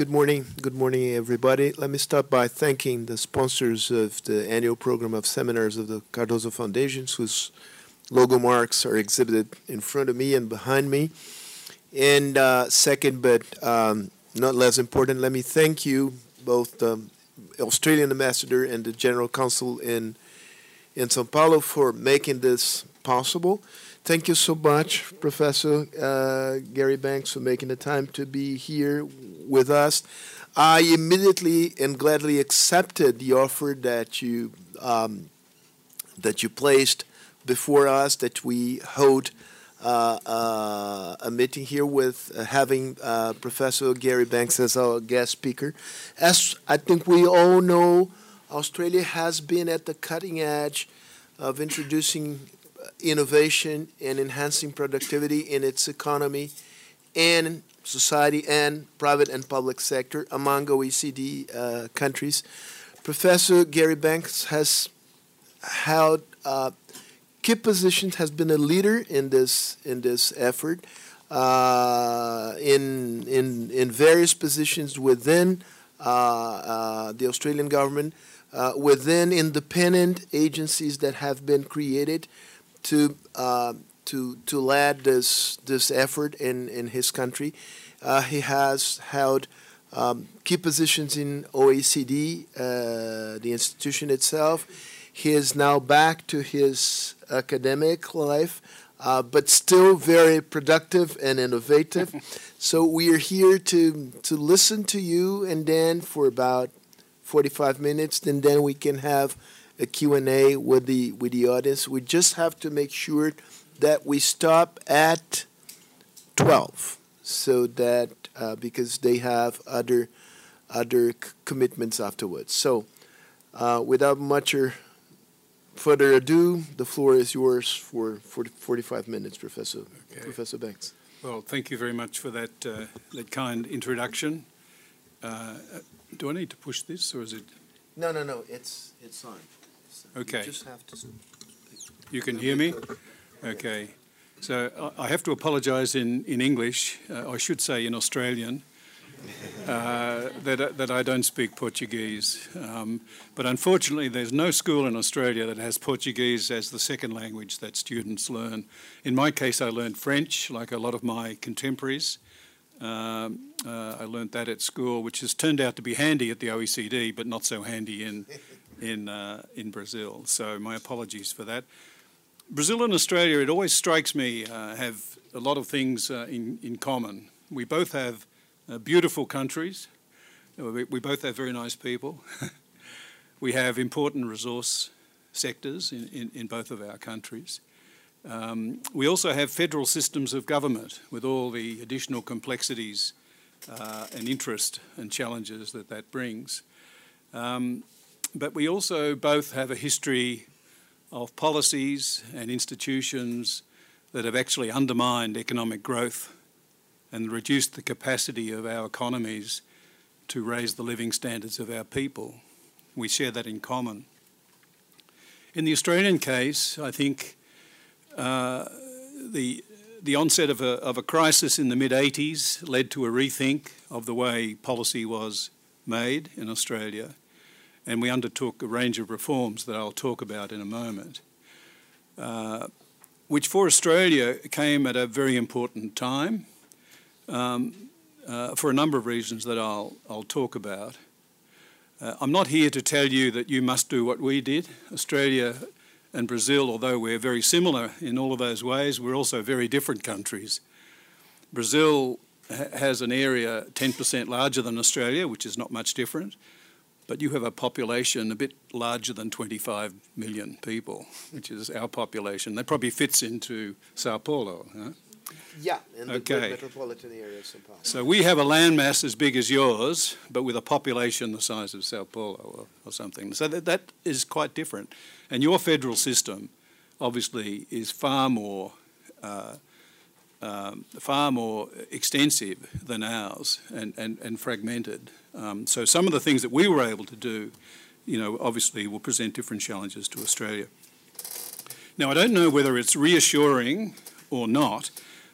Good morning. Good morning, everybody. Let me start by thanking the sponsors of the annual program of seminars of the Cardoso Foundation, whose logo marks are exhibited in front of me and behind me. And uh, second, but um, not less important, let me thank you, both the Australian ambassador and the general consul in in Sao Paulo, for making this possible. Thank you so much, Professor uh, Gary Banks, for making the time to be here with us. I immediately and gladly accepted the offer that you um, that you placed before us that we hold uh, uh, a meeting here with uh, having uh, Professor Gary Banks as our guest speaker. As I think we all know, Australia has been at the cutting edge of introducing innovation and enhancing productivity in its economy and society and private and public sector among OECD uh, countries. Professor Gary Banks has held uh, key positions, has been a leader in this in this effort uh, in in in various positions within uh, uh, the Australian government, uh, within independent agencies that have been created to to to lead this this effort in in his country. Uh, he has held um, key positions in OECD, uh, the institution itself. He is now back to his academic life, uh, but still very productive and innovative. so we are here to to listen to you, and then for about 45 minutes, and then we can have a Q&A with the with the audience. We just have to make sure that we stop at 12 so that uh, because they have other other c- commitments afterwards. So, uh, without much further ado, the floor is yours for 40, 45 minutes, Professor okay. Professor Banks. Well, thank you very much for that uh, that kind introduction. Uh, do I need to push this, or is it? No, no, no. It's it's on. Okay. You just have to. You can hear me. Okay. So I have to apologise in, in English, uh, I should say in Australian, uh, that, that I don't speak Portuguese. Um, but unfortunately, there's no school in Australia that has Portuguese as the second language that students learn. In my case, I learned French, like a lot of my contemporaries. Um, uh, I learned that at school, which has turned out to be handy at the OECD, but not so handy in, in, uh, in Brazil. So my apologies for that. Brazil and Australia, it always strikes me, uh, have a lot of things uh, in, in common. We both have uh, beautiful countries. Uh, we, we, both have very nice people. we have important resource sectors in, in, in both of our countries. Um, we also have federal systems of government with all the additional complexities uh, and interest and challenges that that brings. Um, but we also both have a history of policies and institutions that have actually undermined economic growth and reduced the capacity of our economies to raise the living standards of our people. We share that in common. In the Australian case, I think uh, the, the onset of a, of a crisis in the mid 80s led to a rethink of the way policy was made in Australia and we undertook a range of reforms that I'll talk about in a moment, uh, which for Australia came at a very important time um, uh, for a number of reasons that I'll, I'll talk about. Uh, I'm not here to tell you that you must do what we did. Australia and Brazil, although we're very similar in all of those ways, we're also very different countries. Brazil ha- has an area 10% larger than Australia, which is not much different but you have a population a bit larger than 25 million people, which is our population. That probably fits into Sao Paulo. Huh? Yeah, in the okay. metropolitan area of Sao Paulo. So we have a landmass as big as yours, but with a population the size of Sao Paulo or, or something. So that, that is quite different. And your federal system, obviously, is far more uh, um, far more extensive than ours and, and, and fragmented. Um, so some of the things that we were able to do, you know, obviously will present different challenges to Australia. Now, I don't know whether it's reassuring or not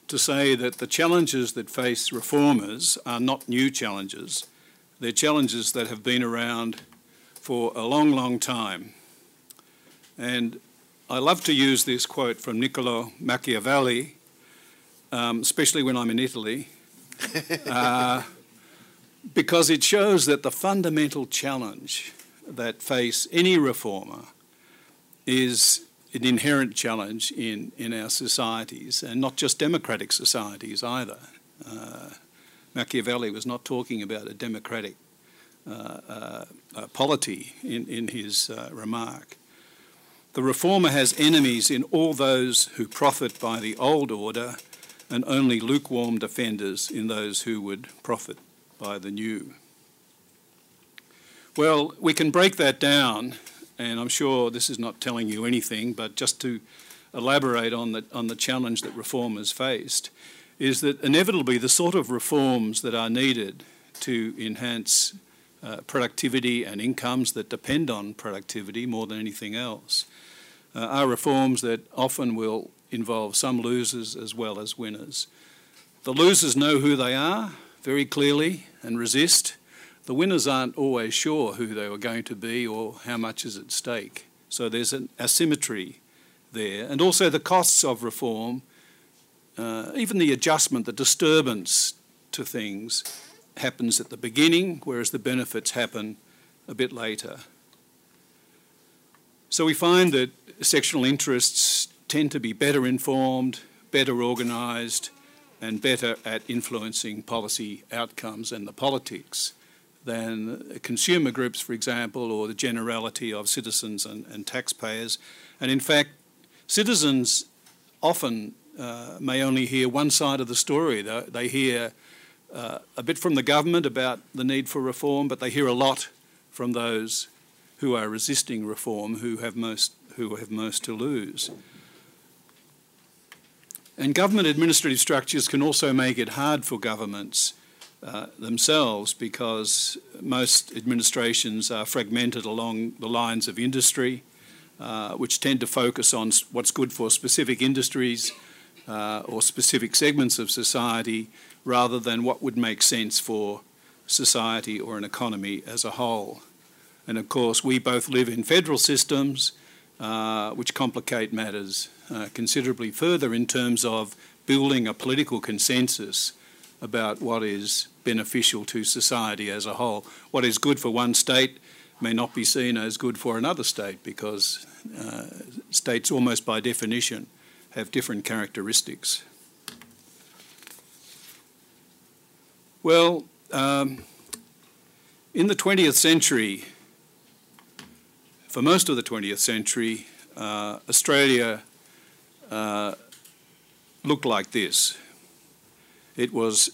to say that the challenges that face reformers are not new challenges. They're challenges that have been around for a long, long time. And I love to use this quote from Niccolo Machiavelli, um, especially when I'm in Italy, uh, because it shows that the fundamental challenge that face any reformer is an inherent challenge in, in our societies, and not just democratic societies either. Uh, Machiavelli was not talking about a democratic uh, uh, uh polity in, in his uh, remark. The reformer has enemies in all those who profit by the old order, and only lukewarm defenders in those who would profit by the new. Well, we can break that down, and I'm sure this is not telling you anything, but just to elaborate on the, on the challenge that reformers faced, is that inevitably the sort of reforms that are needed to enhance uh, productivity and incomes that depend on productivity more than anything else uh, are reforms that often will involve some losers as well as winners. The losers know who they are very clearly and resist. The winners aren't always sure who they were going to be or how much is at stake. So there's an asymmetry there. And also the costs of reform uh, even the adjustment, the disturbance to things happens at the beginning, whereas the benefits happen a bit later. So we find that sectional interests tend to be better informed, better organised, and better at influencing policy outcomes and the politics than consumer groups, for example, or the generality of citizens and, and taxpayers. And in fact, citizens often uh, may only hear one side of the story. They, they hear uh, a bit from the government about the need for reform, but they hear a lot from those who are resisting reform, who have most, who have most to lose. And government administrative structures can also make it hard for governments uh, themselves because most administrations are fragmented along the lines of industry, uh, which tend to focus on what's good for specific industries uh, or specific segments of society rather than what would make sense for society or an economy as a whole. And of course, we both live in federal systems uh, which complicate matters uh, considerably further in terms of building a political consensus about what is beneficial to society as a whole. What is good for one state may not be seen as good for another state because uh, states, almost by definition, have different characteristics. Well, um, in the 20th century, for most of the 20th century, uh, Australia uh, looked like this. It was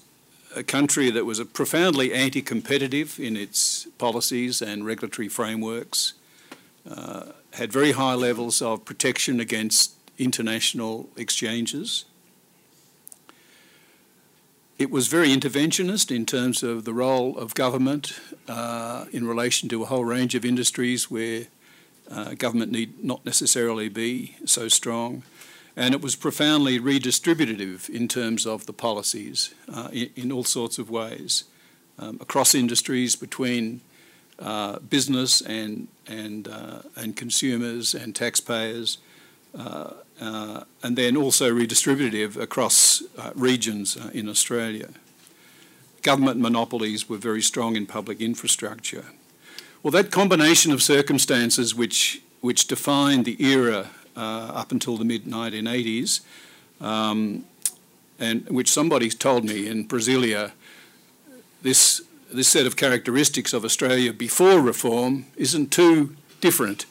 a country that was profoundly anti competitive in its policies and regulatory frameworks, uh, had very high levels of protection against international exchanges. It was very interventionist in terms of the role of government uh, in relation to a whole range of industries where uh, government need not necessarily be so strong. And it was profoundly redistributive in terms of the policies uh, in, in, all sorts of ways, um, across industries, between uh, business and, and, uh, and consumers and taxpayers, uh, uh, and then also redistributive across regions in Australia. Government monopolies were very strong in public infrastructure. Well, that combination of circumstances which, which defined the era uh, up until the mid 1980s, um, and which somebody told me in Brasilia, this, this set of characteristics of Australia before reform isn't too different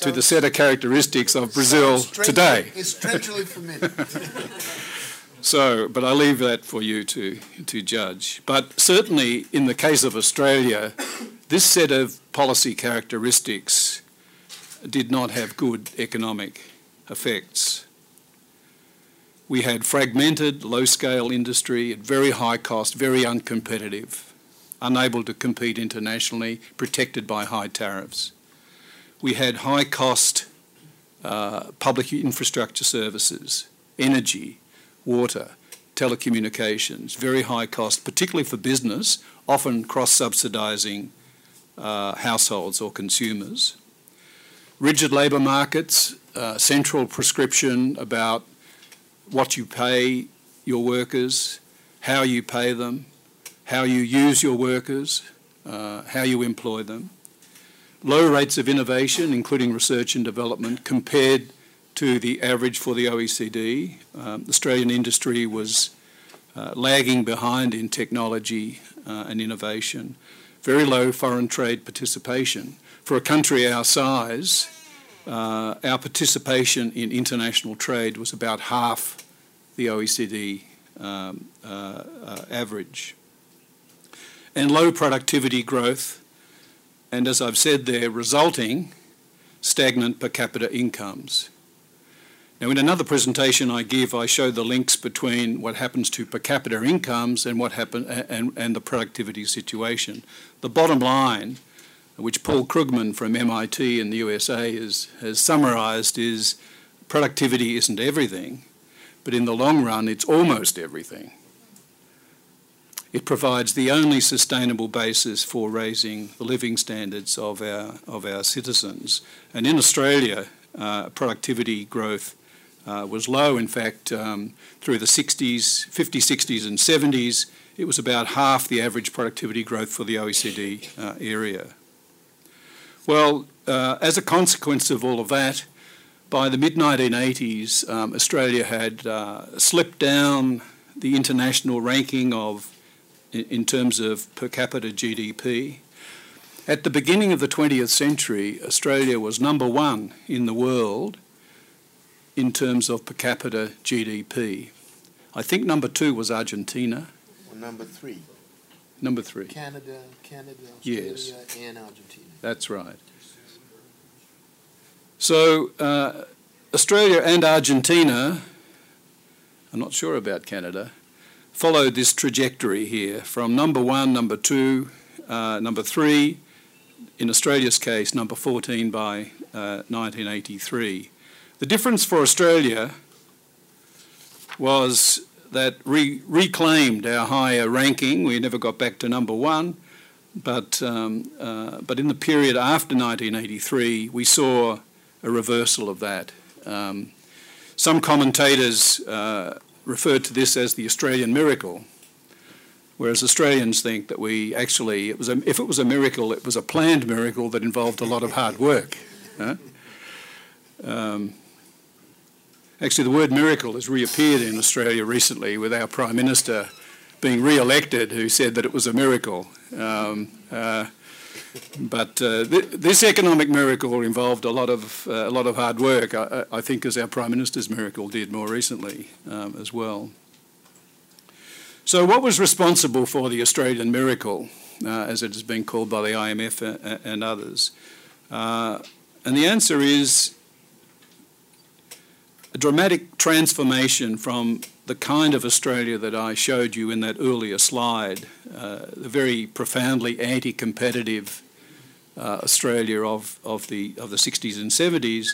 to the set of characteristics of Brazil today. It's strangely familiar. so, but I leave that for you to, to judge. But certainly in the case of Australia, this set of policy characteristics did not have good economic effects. We had fragmented, low scale industry at very high cost, very uncompetitive, unable to compete internationally, protected by high tariffs we had high cost uh, public infrastructure services, energy, water, telecommunications, very high cost, particularly for business, often cross-subsidising uh, households or consumers. Rigid labour markets, uh, central prescription about what you pay your workers, how you pay them, how you use your workers, uh, how you employ them. Low rates of innovation, including research and development, compared to the average for the OECD. Um, Australian industry was uh, lagging behind in technology uh, and innovation. Very low foreign trade participation. For a country our size, uh, our participation in international trade was about half the OECD um, uh, uh, average. And low productivity growth, and as I've said there, resulting stagnant per capita incomes. Now, in another presentation I give, I show the links between what happens to per capita incomes and what happen and, and the productivity situation. The bottom line, which Paul Krugman from MIT in the USA has, has summarised, is productivity isn't everything, but in the long run, it's almost everything. It provides the only sustainable basis for raising the living standards of our, of our citizens. And in Australia, uh, productivity growth uh, was low. In fact, um, through the 60s, 50s, 60s, and 70s, it was about half the average productivity growth for the OECD uh, area. Well, uh, as a consequence of all of that, by the mid 1980s, um, Australia had uh, slipped down the international ranking of, in, in terms of per capita GDP. At the beginning of the 20th century, Australia was number one in the world in terms of per capita GDP. I think number two was Argentina. Well, number three. Number three. Canada, Canada, Australia, Yes. and Argentina. That's right. So uh, Australia and Argentina, I'm not sure about Canada, followed this trajectory here from number one, number two, uh, number three, in Australia's case, number 14 by uh, 1983. The difference for Australia was that we reclaimed our higher ranking. We never got back to number one, but, um, uh, but in the period after 1983, we saw a reversal of that. Um, some commentators uh, referred to this as the Australian miracle, whereas Australians think that we actually, it was a, if it was a miracle, it was a planned miracle that involved a lot of hard work. huh? Um, actually, the word miracle has reappeared in Australia recently with our Prime Minister being re-elected, who said that it was a miracle. Um, uh, but uh, th- this economic miracle involved a lot of uh, a lot of hard work. I, I think, as our prime minister's miracle did more recently um, as well. So, what was responsible for the Australian miracle, uh, as it has been called by the IMF and, and others? Uh, and the answer is a dramatic transformation from the kind of Australia that I showed you in that earlier slide, uh, the very profoundly anti-competitive uh, Australia of, of, the, of the 60s and 70s,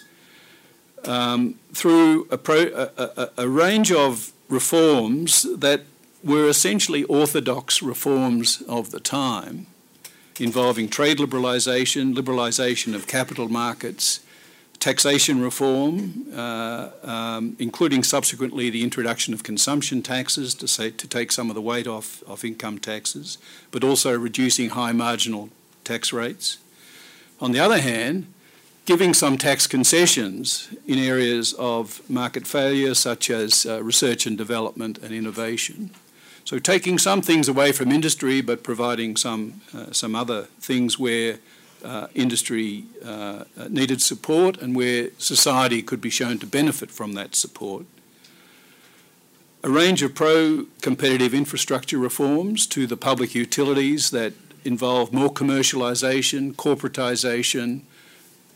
um, through a, pro, a, a, a range of reforms that were essentially orthodox reforms of the time, involving trade liberalisation, liberalisation of capital markets, taxation reform, uh, um, including subsequently the introduction of consumption taxes to, say, to take some of the weight off of income taxes, but also reducing high marginal tax rates. On the other hand, giving some tax concessions in areas of market failure, such as uh, research and development and innovation. So taking some things away from industry, but providing some uh, some other things where uh, industry uh, needed support and where society could be shown to benefit from that support. A range of pro competitive infrastructure reforms to the public utilities that involve more commercialisation, corporatisation,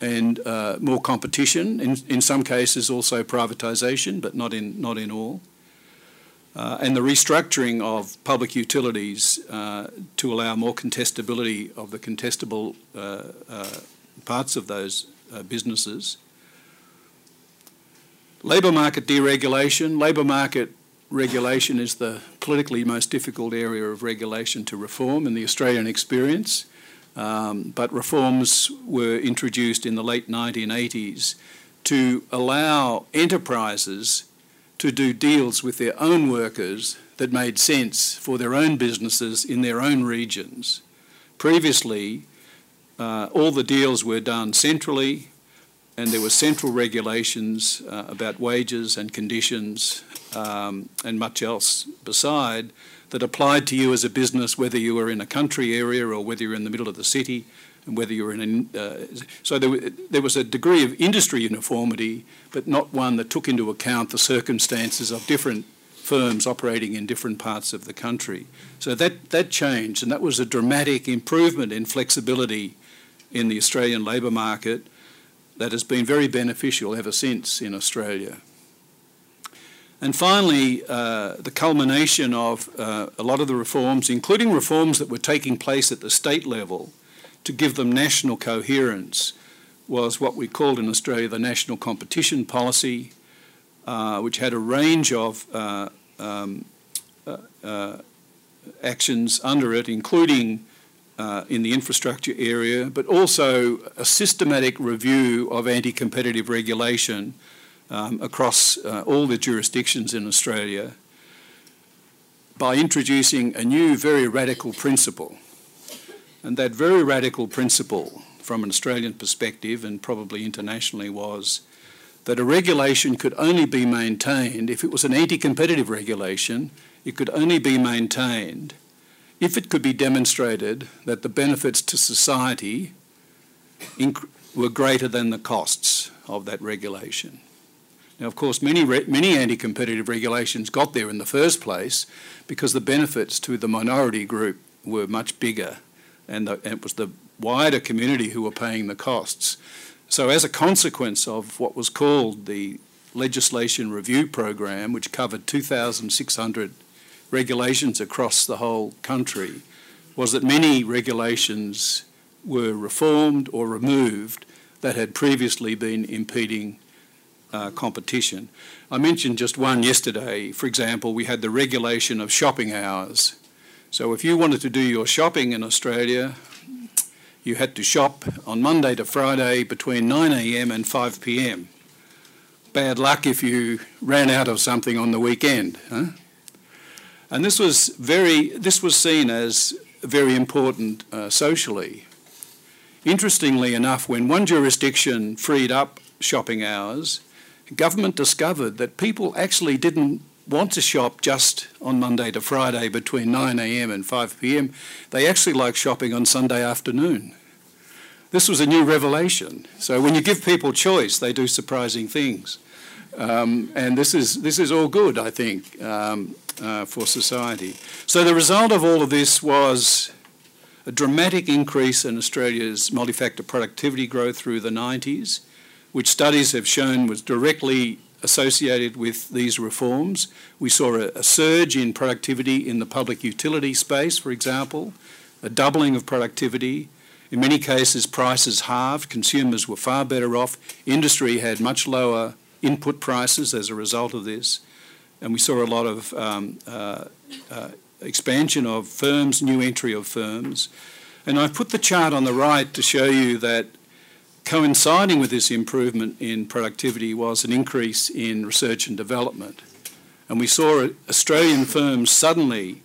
and uh, more competition. In, in some cases, also privatisation, but not in, not in all. Uh, and the restructuring of public utilities uh, to allow more contestability of the contestable uh, uh parts of those businesses. Labour market deregulation, labour market regulation is the politically most difficult area of regulation to reform in the Australian experience. Um, but reforms were introduced in the late 1980s to allow enterprises to do deals with their own workers that made sense for their own businesses in their own regions. Previously, uh, all the deals were done centrally, and there were central regulations uh, about wages and conditions um, and much else beside that applied to you as a business, whether you were in a country area or whether you're in the middle of the city, and whether you're in a. Uh, so there, there was a degree of industry uniformity, but not one that took into account the circumstances of different firms operating in different parts of the country. So that, that changed, and that was a dramatic improvement in flexibility in the Australian labour market that has been very beneficial ever since in Australia. And finally, uh, the culmination of uh, a lot of the reforms, including reforms that were taking place at the state level to give them national coherence, was what we called in Australia the National Competition Policy, uh, which had a range of uh, um, uh, uh, actions under it, including uh, in the infrastructure area, but also a systematic review of anti competitive regulation um, across uh, all the jurisdictions in Australia by introducing a new, very radical principle. And that very radical principle, from an Australian perspective and probably internationally, was that a regulation could only be maintained if it was an anti competitive regulation, it could only be maintained if it could be demonstrated that the benefits to society were greater than the costs of that regulation. Now, of course, many, many anti competitive regulations got there in the first place because the benefits to the minority group were much bigger and, the, and it was the wider community who were paying the costs. So, as a consequence of what was called the Legislation Review Program, which covered 2,600 regulations across the whole country was that many regulations were reformed or removed that had previously been impeding uh, competition. I mentioned just one yesterday. For example, we had the regulation of shopping hours. So if you wanted to do your shopping in Australia, you had to shop on Monday to Friday between 9am and 5pm. Bad luck if you ran out of something on the weekend. Huh? And this was very, this was seen as very important uh, socially. Interestingly enough, when one jurisdiction freed up shopping hours, government discovered that people actually didn't want to shop just on Monday to Friday between 9am and 5pm. They actually like shopping on Sunday afternoon. This was a new revelation. So when you give people choice, they do surprising things. Um, and this is, this is all good, I think. Um, uh, for society. So the result of all of this was a dramatic increase in Australia's multi-factor productivity growth through the 90s, which studies have shown was directly associated with these reforms. We saw a, a, surge in productivity in the public utility space, for example, a doubling of productivity. In many cases, prices halved, consumers were far better off, industry had much lower input prices as a result of this and we saw a lot of um, uh, uh, expansion of firms, new entry of firms. And I've put the chart on the right to show you that coinciding with this improvement in productivity was an increase in research and development. And we saw Australian firms suddenly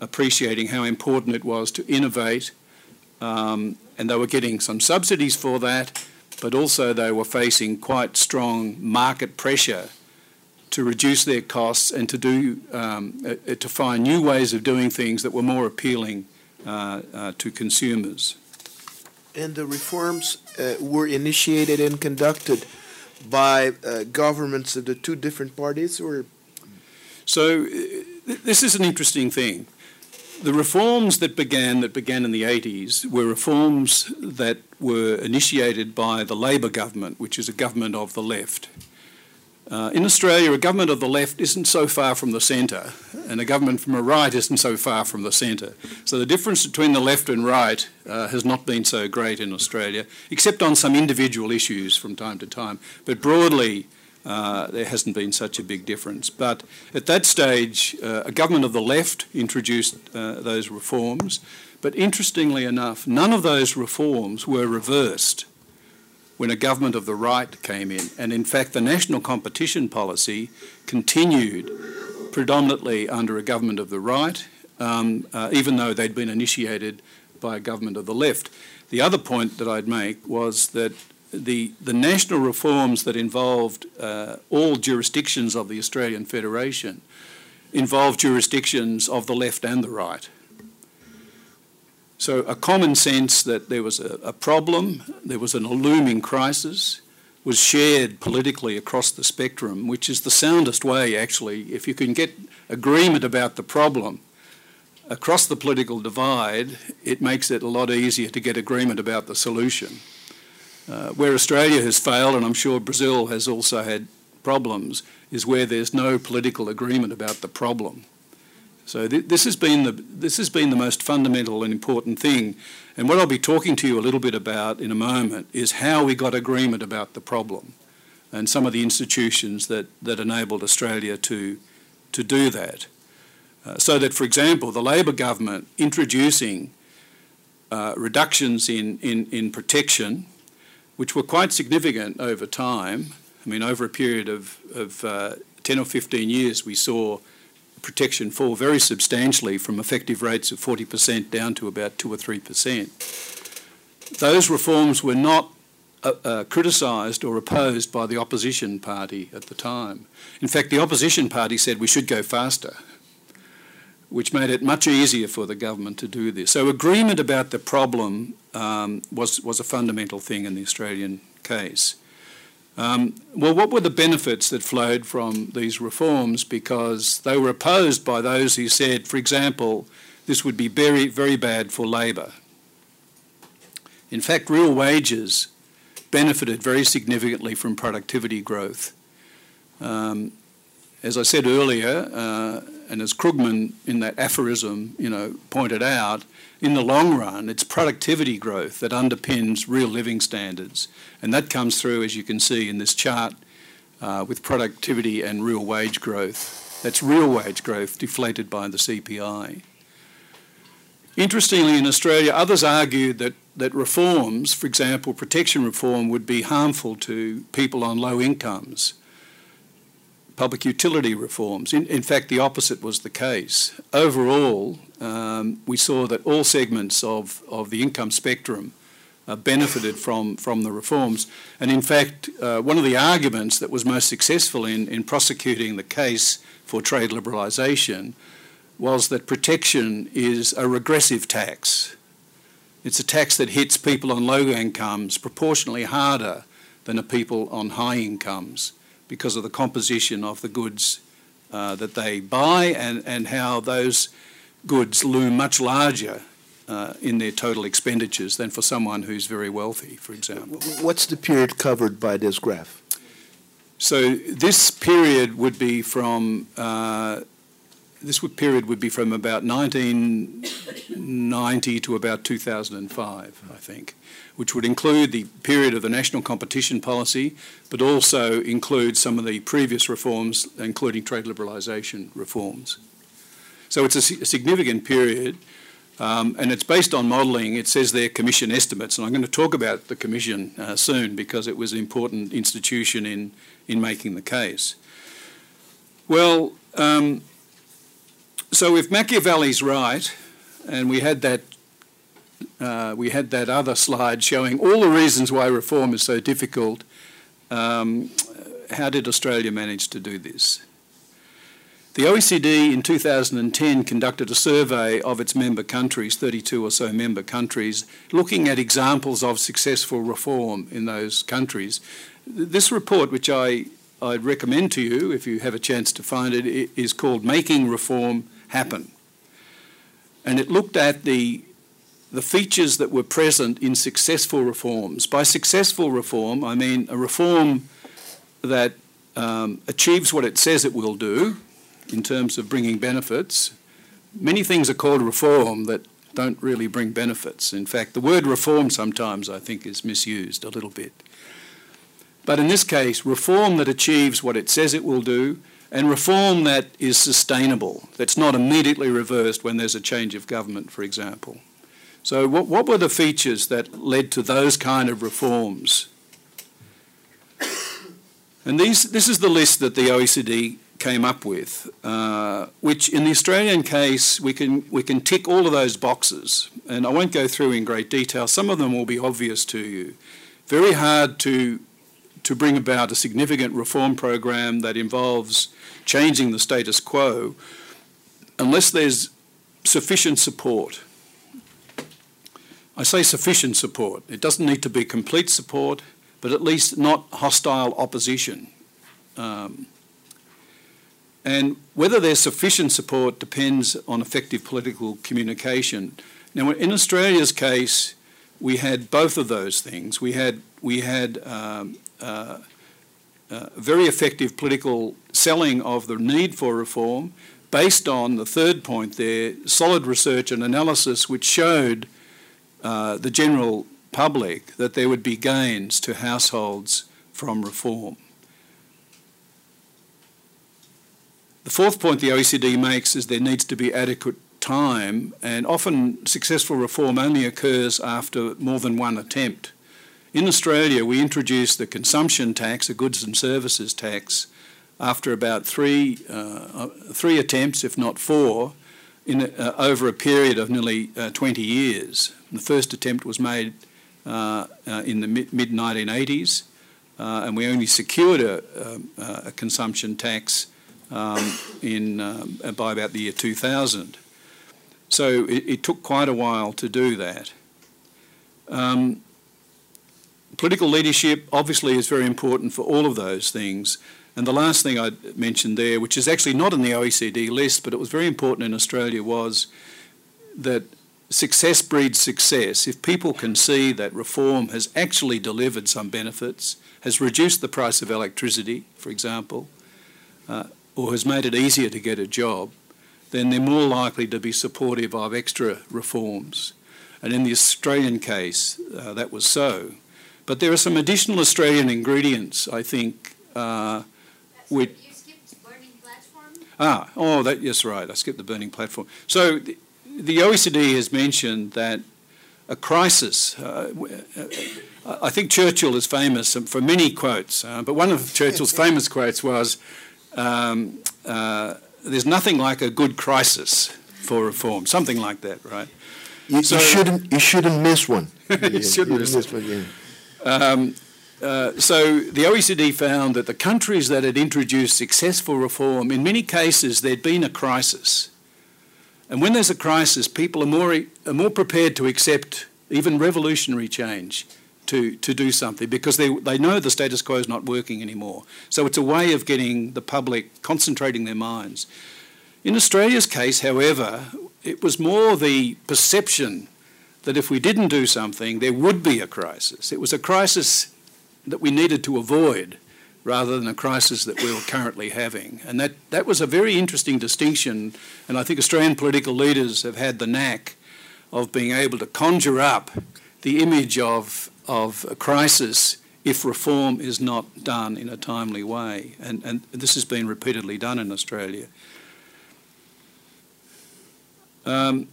appreciating how important it was to innovate, um, and they were getting some subsidies for that, but also they were facing quite strong market pressure to reduce their costs and to do um, uh, to find new ways of doing things that were more appealing uh, uh, to consumers. And the reforms uh, were initiated and conducted by uh, governments of the two different parties, or so. Uh, this is an interesting thing. The reforms that began that began in the 80s were reforms that were initiated by the Labor government, which is a government of the left. Uh, in Australia, a government of the left isn't so far from the centre, and a government from the right isn't so far from the centre. So the difference between the left and right uh, has not been so great in Australia, except on some individual issues from time to time. But broadly, uh, there hasn't been such a big difference. But at that stage, uh, a government of the left introduced uh, those reforms. But interestingly enough, none of those reforms were reversed when a government of the right came in. And in fact, the national competition policy continued predominantly under a government of the right, um, uh, even though they'd been initiated by a government of the left. The other point that I'd make was that the, the national reforms that involved uh, all jurisdictions of the Australian Federation involved jurisdictions of the left and the right. So, a common sense that there was a, a problem, there was an looming crisis, was shared politically across the spectrum, which is the soundest way, actually. If you can get agreement about the problem across the political divide, it makes it a lot easier to get agreement about the solution. Uh, where Australia has failed, and I'm sure Brazil has also had problems, is where there's no political agreement about the problem. So th- this has been the this has been the most fundamental and important thing. And what I'll be talking to you a little bit about in a moment is how we got agreement about the problem, and some of the institutions that that enabled Australia to to do that. Uh, so that, for example, the Labor government introducing uh, reductions in, in, in protection, which were quite significant over time. I mean, over a period of, of uh, 10 or 15 years, we saw protection fall very substantially from effective rates of 40% down to about 2 or 3%. Those reforms were not uh, uh, criticised or opposed by the opposition party at the time. In fact, the opposition party said we should go faster, which made it much easier for the government to do this. So, agreement about the problem um, was, was a fundamental thing in the Australian case. Um, well, what were the benefits that flowed from these reforms? Because they were opposed by those who said, for example, this would be very, very bad for labour. In fact, real wages benefited very significantly from productivity growth. Um, as I said earlier, uh, and as Krugman in that aphorism, you know, pointed out, in the long run, it's productivity growth that underpins real living standards. And that comes through, as you can see in this chart, uh, with productivity and real wage growth. That's real wage growth deflated by the CPI. Interestingly, in Australia, others argued that, that reforms, for example, protection reform, would be harmful to people on low incomes public utility reforms. In, in, fact, the opposite was the case. Overall, um, we saw that all segments of, of the income spectrum uh, benefited from, from the reforms. And in fact, uh, one of the arguments that was most successful in, in prosecuting the case for trade liberalisation was that protection is a regressive tax. It's a tax that hits people on low incomes proportionally harder than a people on high incomes because of the composition of the goods uh, that they buy and, and how those goods loom much larger uh, in their total expenditures than for someone who's very wealthy, for example. What's the period covered by this graph? So this period would be from uh, this period would be from about 1990 to about 2005, I think which would include the period of the national competition policy, but also include some of the previous reforms, including trade liberalisation reforms. So it's a, significant period, um, and it's based on modelling. It says there commission estimates, and I'm going to talk about the commission uh, soon because it was an important institution in, in making the case. Well, um, so if Machiavelli's right, and we had that uh, we had that other slide showing all the reasons why reform is so difficult. Um, how did Australia manage to do this? The OECD in 2010 conducted a survey of its member countries, 32 or so member countries, looking at examples of successful reform in those countries. This report, which I, I'd recommend to you if you have a chance to find it, is called Making Reform Happen. And it looked at the the features that were present in successful reforms. By successful reform, I mean a reform that um, achieves what it says it will do in terms of bringing benefits. Many things are called reform that don't really bring benefits. In fact, the word reform sometimes I think is misused a little bit. But in this case, reform that achieves what it says it will do and reform that is sustainable, that's not immediately reversed when there's a change of government, for example. So, what, what were the features that led to those kind of reforms? And these, this is the list that the OECD came up with, uh, which in the Australian case, we can, we can tick all of those boxes. And I won't go through in great detail, some of them will be obvious to you. Very hard to, to bring about a significant reform program that involves changing the status quo unless there's sufficient support. I say sufficient support. It doesn't need to be complete support, but at least not hostile opposition. Um, and whether there's sufficient support depends on effective political communication. Now, in Australia's case, we had both of those things. We had we had um, uh, uh, very effective political selling of the need for reform, based on the third point there, solid research and analysis, which showed uh, the general public that there would be gains to households from reform. The fourth point the OECD makes is there needs to be adequate time, and often successful reform only occurs after more than one attempt. In Australia, we introduced the consumption tax, a goods and services tax, after about three, uh, three attempts, if not four, in, uh, over a period of nearly uh, 20 years. The first attempt was made uh, uh, in the mid 1980s, uh, and we only secured a, a, a consumption tax um, in, um, by about the year 2000. So it, it, took quite a while to do that. Um, political leadership obviously is very important for all of those things. And the last thing I mentioned there, which is actually not in the OECD list, but it was very important in Australia, was that success breeds success. If people can see that reform has actually delivered some benefits, has reduced the price of electricity, for example, uh, or has made it easier to get a job, then they're more likely to be supportive of extra reforms. And in the Australian case, uh, that was so. But there are some additional Australian ingredients, I think, uh, which. You skipped burning platform? Ah, oh, that, yes, right. I skipped the burning platform. So the, OECD has mentioned that a crisis. Uh, I think Churchill is famous for many quotes, uh, but one of Churchill's famous quotes was um, uh, there's nothing like a good crisis for reform, something like that, right? You, so, you shouldn't you shouldn't miss one. you shouldn't miss, miss one. Yeah. Um, uh, so the OECD found that the countries that had introduced successful reform, in many cases, there'd been a crisis. And when there's a crisis, people are more, are more prepared to accept even revolutionary change to, to do something because they, they know the status quo is not working anymore. So it's a way of getting the public concentrating their minds. In Australia's case, however, it was more the perception that if we didn't do something, there would be a crisis. It was a crisis that we needed to avoid rather than a crisis that we were currently having. And that, that was a very interesting distinction, and I think Australian political leaders have had the knack of being able to conjure up the image of of a crisis if reform is not done in a timely way. And, and this has been repeatedly done in Australia. Um,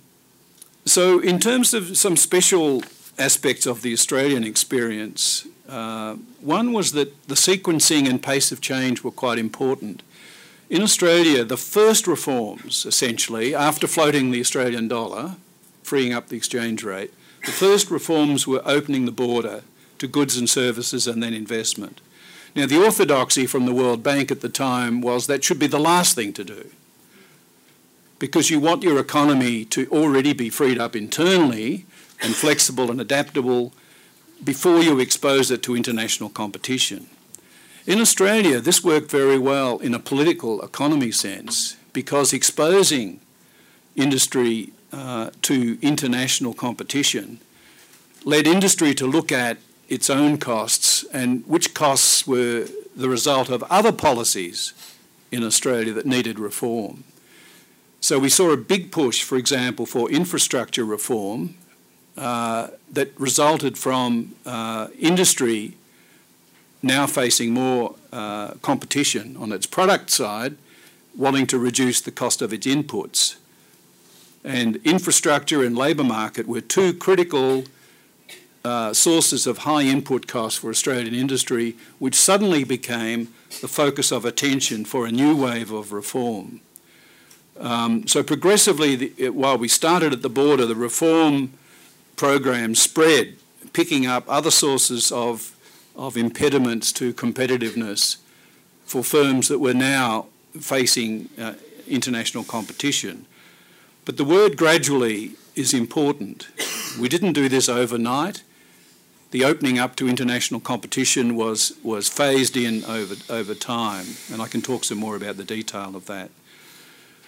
so, in terms of some special aspects of the Australian experience, uh, one was that the sequencing and pace of change were quite important. In Australia, the first reforms, essentially, after floating the Australian dollar, freeing up the exchange rate, the first reforms were opening the border to goods and services and then investment. Now, the orthodoxy from the World Bank at the time was that should be the last thing to do because you want your economy to already be freed up internally and flexible and adaptable before you expose it to international competition. In Australia, this worked very well in a political economy sense because exposing industry uh, to international competition led industry to look at its own costs and which costs were the result of other policies in Australia that needed reform. So we saw a big push, for example, for infrastructure reform uh, that resulted from uh, industry now facing more uh, competition on its product side, wanting to reduce the cost of its inputs. And infrastructure and labour market were two critical uh, sources of high input costs for Australian industry, which suddenly became the focus of attention for a new wave of reform. Um, so progressively, the, while we started at the border, the reform program spread, picking up other sources of, of impediments to competitiveness for firms that were now facing uh, international competition. But the word gradually is important. We didn't do this overnight. The opening up to international competition was, was phased in over, over time, and I can talk some more about the detail of that.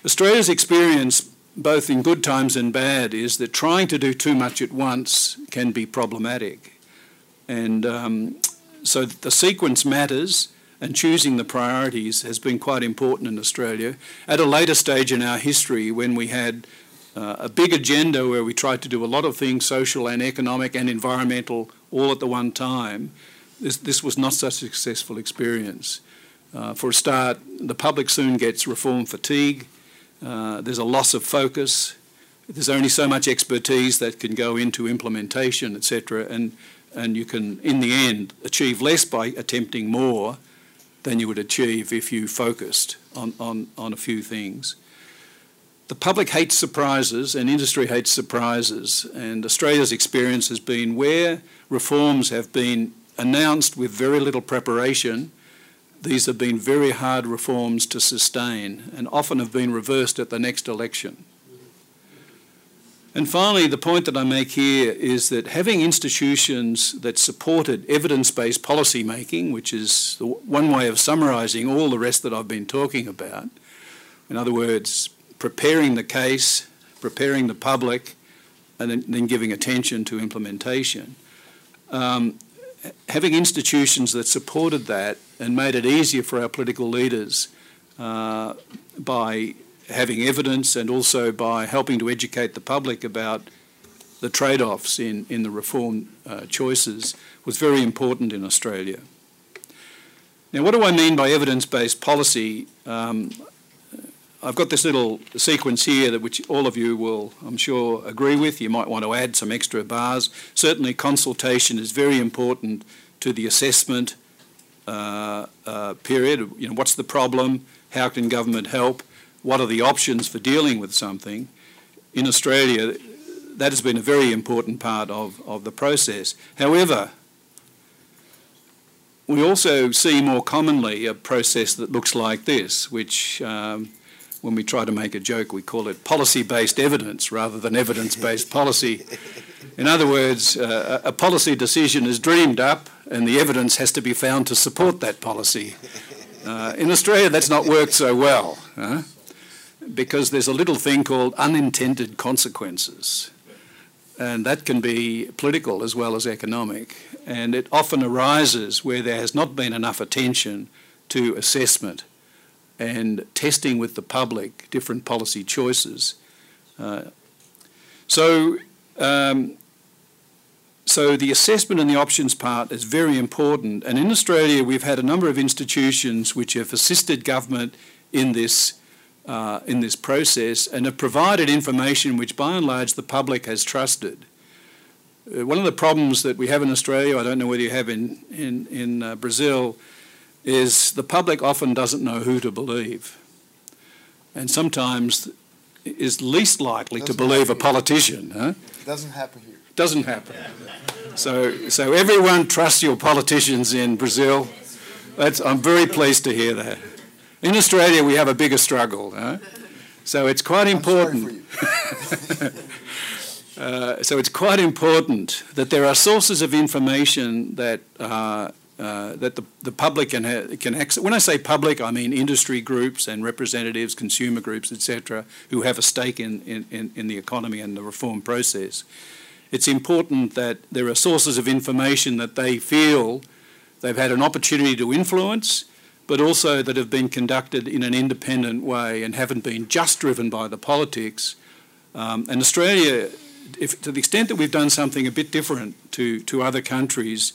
Australia's experience, both in good times and bad, is that trying to do too much at once can be problematic. And um, so the sequence matters, and choosing the priorities has been quite important in Australia. At a later stage in our history, when we had uh, a big agenda where we tried to do a lot of things, social and economic and environmental, all at the one time, this, this was not such a successful experience. Uh, for a start, the public soon gets reform fatigue. Uh, there's a loss of focus. There's only so much expertise that can go into implementation, etc. And, and you can, in the end, achieve less by attempting more than you would achieve if you focused on, on, on a few things. The public hates surprises and industry hates surprises, and Australia's experience has been where reforms have been announced with very little preparation these have been very hard reforms to sustain and often have been reversed at the next election. And finally, the point that I make here is that having institutions that supported evidence based policy making, which is one way of summarising all the rest that I've been talking about, in other words, preparing the case, preparing the public, and then, then giving attention to implementation. Um, having institutions that supported that and made it easier for our political leaders uh, by having evidence and also by helping to educate the public about the trade-offs in, in the reform uh, choices was very important in Australia. Now, what do I mean by evidence-based policy? Um, I've got this little sequence here that which all of you will, I'm sure, agree with. You might want to add some extra bars. Certainly, consultation is very important to the assessment uh, uh, period. You know, what's the problem? How can government help? What are the options for dealing with something? In Australia, that has been a very important part of, of the process. However, we also see more commonly a process that looks like this, which um, when we try to make a joke, we call it policy based evidence rather than evidence based policy. In other words, uh, a policy decision is dreamed up and the evidence has to be found to support that policy. Uh, in Australia, that's not worked so well uh, because there's a little thing called unintended consequences. And that can be political as well as economic. And it often arises where there has not been enough attention to assessment and testing with the public different policy choices. Uh, so um, so the assessment and the options part is very important. And in Australia, we've had a number of institutions which have assisted government in this, uh, in this process and have provided information which, by and large, the public has trusted. Uh, one of the problems that we have in Australia, I don't know whether you have in, in, in uh, Brazil, is the public often doesn't know who to believe. And sometimes is least likely to believe a politician. Huh? Doesn't happen here. Doesn't happen. So, so everyone trusts your politicians in Brazil. That's, I'm very pleased to hear that. In Australia, we have a bigger struggle. Huh? So it's quite important. Uh, so it's quite important that there are sources of information that uh, uh, that the, the public can ha- can access. When I say public, I mean industry groups and representatives, consumer groups, etc., who have a stake in, in, in, in the economy and the reform process. It's important that there are sources of information that they feel they've had an opportunity to influence, but also that have been conducted in an independent way and haven't been just driven by the politics. Um, and Australia, if, to the extent that we've done something a bit different to, to other countries,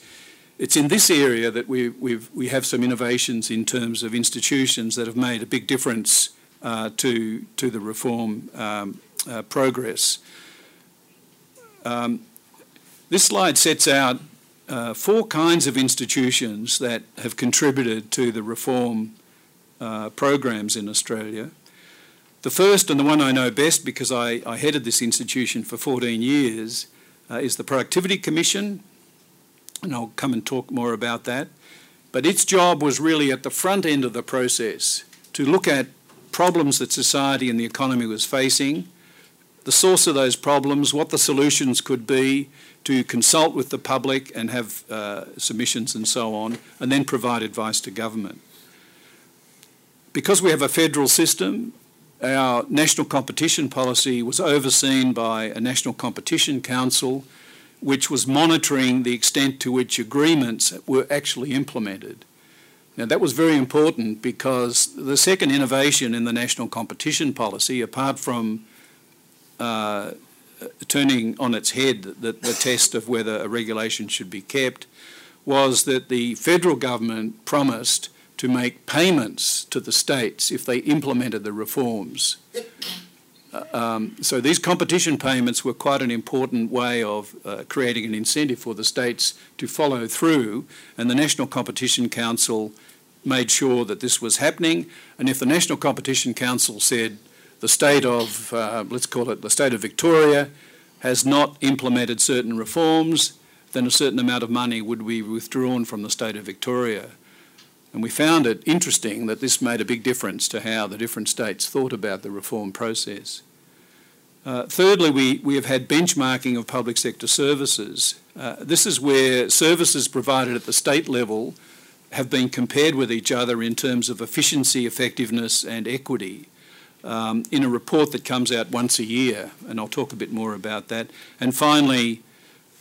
it's in this area that we, we've, we have some innovations in terms of institutions that have made a big difference uh, to, to the reform um, uh, progress. Um, this slide sets out uh, four kinds of institutions that have contributed to the reform uh, programs in Australia. The first and the one I know best because I, I headed this institution for 14 years uh, is the Productivity Commission, and I'll come and talk more about that. But its job was really at the front end of the process to look at problems that society and the economy was facing, the source of those problems, what the solutions could be, to consult with the public and have uh, submissions and so on, and then provide advice to government. Because we have a federal system, our national competition policy was overseen by a National Competition Council which was monitoring the extent to which agreements were actually implemented. Now, that was very important because the second innovation in the national competition policy, apart from uh, turning on its head the, the test of whether a regulation should be kept, was that the federal government promised to make payments to the states if they implemented the reforms. Um, so these competition payments were quite an important way of uh, creating an incentive for the states to follow through, and the National Competition Council made sure that this was happening. And if the National Competition Council said the state of, uh, let's call it the state of Victoria, has not implemented certain reforms, then a certain amount of money would be withdrawn from the state of Victoria. And we found it interesting that this made a big difference to how the different states thought about the reform process. Uh, thirdly, we, we have had benchmarking of public sector services. Uh, this is where services provided at the state level have been compared with each other in terms of efficiency, effectiveness, and equity. Um, in a report that comes out once a year, and I'll talk a bit more about that. And finally,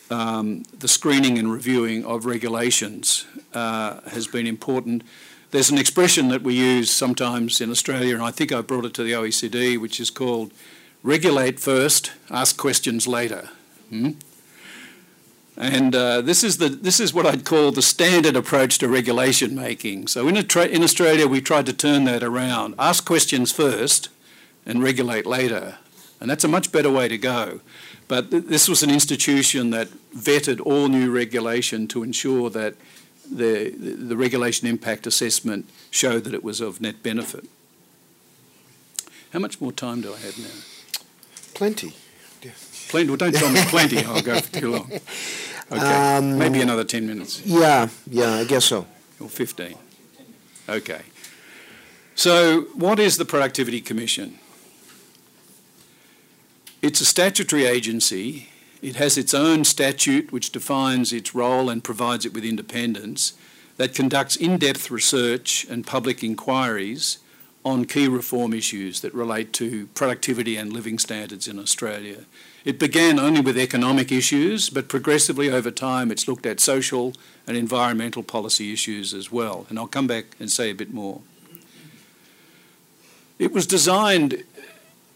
um, the screening and reviewing of regulations uh, has been important. There's an expression that we use sometimes in Australia, and I think I brought it to the OECD, which is called regulate first, ask questions later. Hmm? And uh, this, is the, this is what I'd call the standard approach to regulation making. So in, in Australia, we tried to turn that around. Ask questions first and regulate later. And that's a much better way to go. But th- this was an institution that vetted all new regulation to ensure that the, the regulation impact assessment showed that it was of net benefit. How much more time do I have now? Plenty. Plenty. Well, don't tell me plenty. I'll go for too long. Okay. Um, Maybe another 10 minutes. Yeah, yeah, I guess so. Or 15. Okay. So, what is the Productivity Commission? It's a statutory agency. It has its own statute which defines its role and provides it with independence that conducts in depth research and public inquiries on key reform issues that relate to productivity and living standards in Australia. It began only with economic issues, but progressively over time it's looked at social and environmental policy issues as well. And I'll come back and say a bit more. It was designed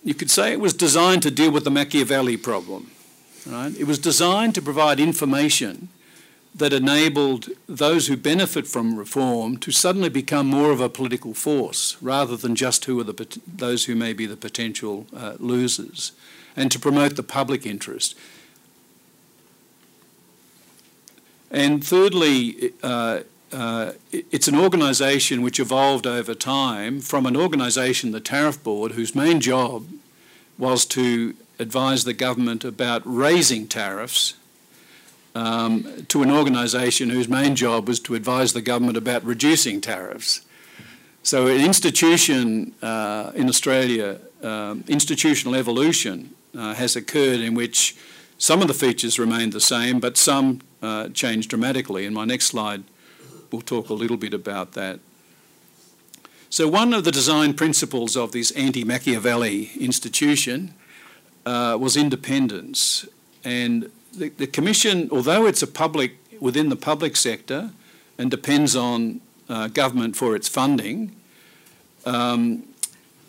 you could say it was designed to deal with the Machiavelli problem. Right? It was designed to provide information that enabled those who benefit from reform to suddenly become more of a political force rather than just who are the, those who may be the potential uh, losers, and to promote the public interest. And thirdly, uh, uh, it's an organisation which evolved over time from an organisation, the Tariff Board, whose main job was to advise the government about raising tariffs, um, to an organisation whose main job was to advise the government about reducing tariffs. So, an institution uh, in Australia, um, institutional evolution uh, has occurred in which some of the features remained the same, but some uh, changed dramatically. In my next slide, we'll talk a little bit about that. So, one of the design principles of this anti Machiavelli institution uh, was independence. And the, the, Commission, although it's a public, within the public sector and depends on uh, government for its funding, um,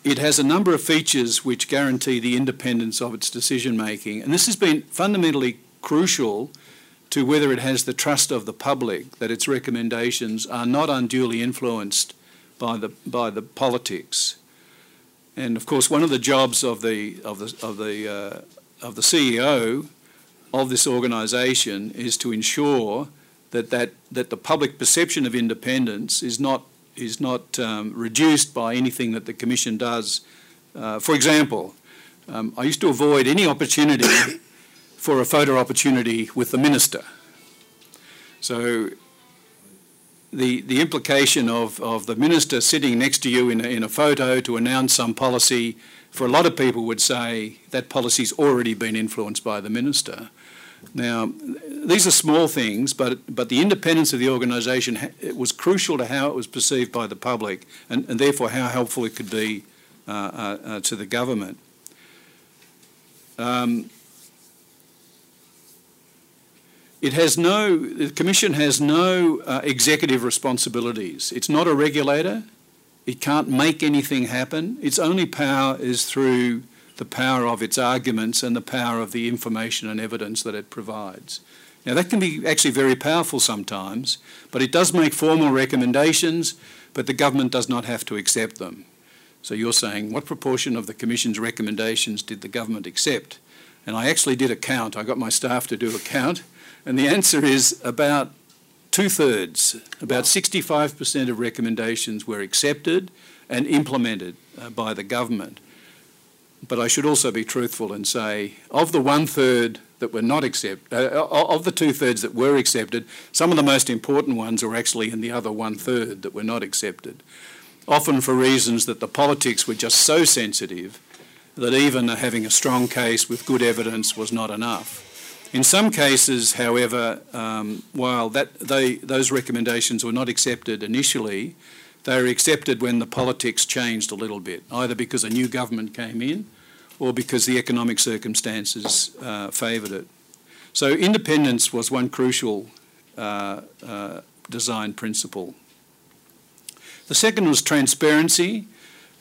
it has a number of features which guarantee the independence of its decision making. And this has been fundamentally crucial to whether it has the trust of the public that its recommendations are not unduly influenced by the by the politics. And of course, one of the jobs of the of the of the uh, of the CEO of this organisation is to ensure that, that that the public perception of independence is not is not um, reduced by anything that the Commission does. Uh, for example, um, I used to avoid any opportunity for a photo opportunity with the minister. So the, the implication of, of the minister sitting next to you in a, in a photo to announce some policy, for a lot of people would say that policy's already been influenced by the minister. Now, these are small things, but, but the independence of the organisation it was crucial to how it was perceived by the public and, and therefore how helpful it could be uh, uh, uh, to the government. Um, it has no, the Commission has no uh, executive responsibilities. It's not a regulator. It can't make anything happen. Its only power is through the power of its arguments and the power of the information and evidence that it provides. Now, that can be actually very powerful sometimes, but it does make formal recommendations, but the government does not have to accept them. So you're saying, what proportion of the Commission's recommendations did the government accept? And I actually did a count. I got my staff to do a count, and the answer is about two thirds, about 65% of recommendations were accepted and implemented uh, by the government. But I should also be truthful and say, of the one third that were not accepted, uh, of the two thirds that were accepted, some of the most important ones were actually in the other one third that were not accepted often for reasons that the politics were just so sensitive that even having a strong case with good evidence was not enough. In some cases, however, um, while that they, those recommendations were not accepted initially, they were accepted when the politics changed a little bit, either because a new government came in or because the economic circumstances uh, favoured it. So independence was one crucial uh, uh, design principle. The second was transparency.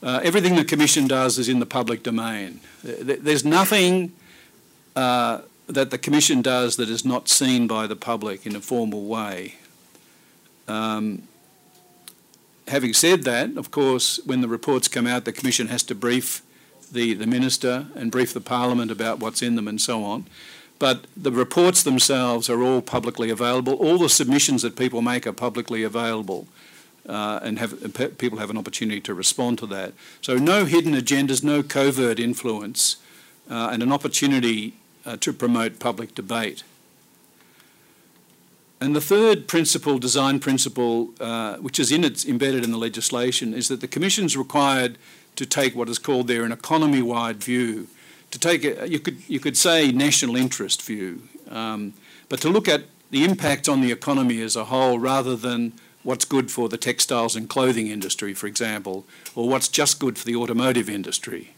Uh, everything the Commission does is in the public domain. There's nothing uh, that the Commission does that is not seen by the public in a formal way. Um, having said that, of course, when the reports come out, the Commission has to brief the, the Minister and brief the Parliament about what's in them and so on. But the reports themselves are all publicly available. All the submissions that people make are publicly available uh, and have and people have an opportunity to respond to that. So no hidden agendas, no covert influence, uh, and an opportunity uh, to promote public debate. And the third principle, design principle, uh, which is in its, embedded in the legislation, is that the Commission is required to take what is called there an economy-wide view, to take a, you could you could say national interest view, um, but to look at the impact on the economy as a whole rather than what's good for the textiles and clothing industry, for example, or what's just good for the automotive industry.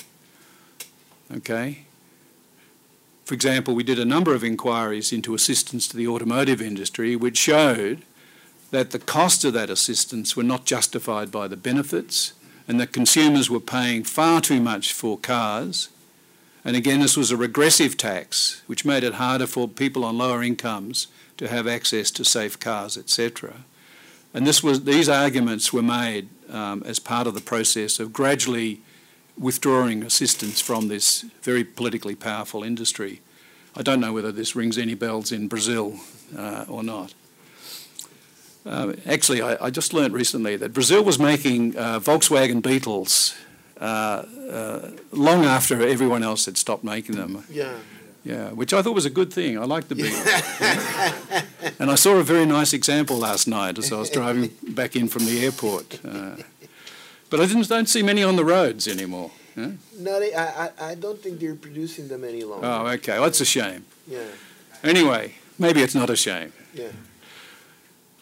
Okay? For example, we did a number of inquiries into assistance to the automotive industry, which showed that the cost of that assistance were not justified by the benefits and that consumers were paying far too much for cars. And again, this was a regressive tax, which made it harder for people on lower incomes to have access to safe cars, etc. And this was, these arguments were made um, as part of the process of gradually withdrawing assistance from this very politically powerful industry. I don't know whether this rings any bells in Brazil uh, or not. Uh, actually, I, I, just learned recently that Brazil was making uh, Volkswagen Beetles uh, uh, long after everyone else had stopped making them. Yeah. Yeah, which I thought was a good thing. I like the Beatles. and I saw a very nice example last night as I was driving back in from the airport. But I didn't, don't see many on the roads anymore. Huh? No, they, I, I don't think they're producing them any longer. Oh, okay. Well, that's a shame. Yeah. Anyway, maybe it's not a shame. Yeah.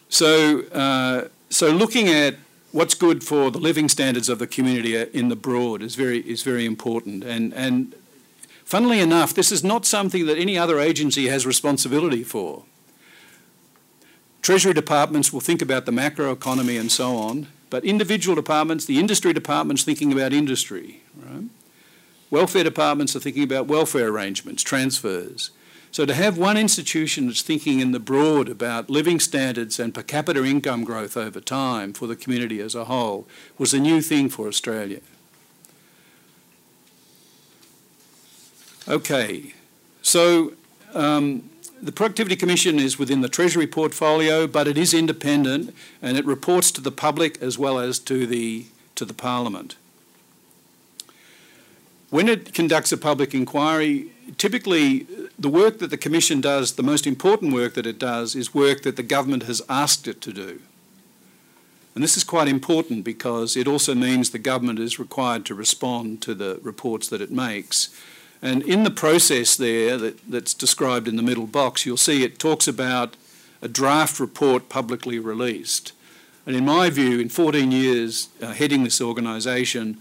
So, uh, so looking at what's good for the living standards of the community in the broad is very is very important, and and Funnily enough, this is not something that any other agency has responsibility for. Treasury departments will think about the macroeconomy and so on, but individual departments, the industry departments thinking about industry, right? Welfare departments are thinking about welfare arrangements, transfers. So to have one institution that's thinking in the broad about living standards and per capita income growth over time for the community as a whole was a new thing for Australia. Okay, so um, the Productivity Commission is within the Treasury portfolio, but it is independent and it reports to the public as well as to the, to the Parliament. When it conducts a public inquiry, typically the work that the Commission does, the most important work that it does, is work that the government has asked it to do. And this is quite important because it also means the government is required to respond to the reports that it makes. And in the process there that, that's described in the middle box, you'll see it talks about a draft report publicly released. And in my view, in 14 years uh, heading this organisation,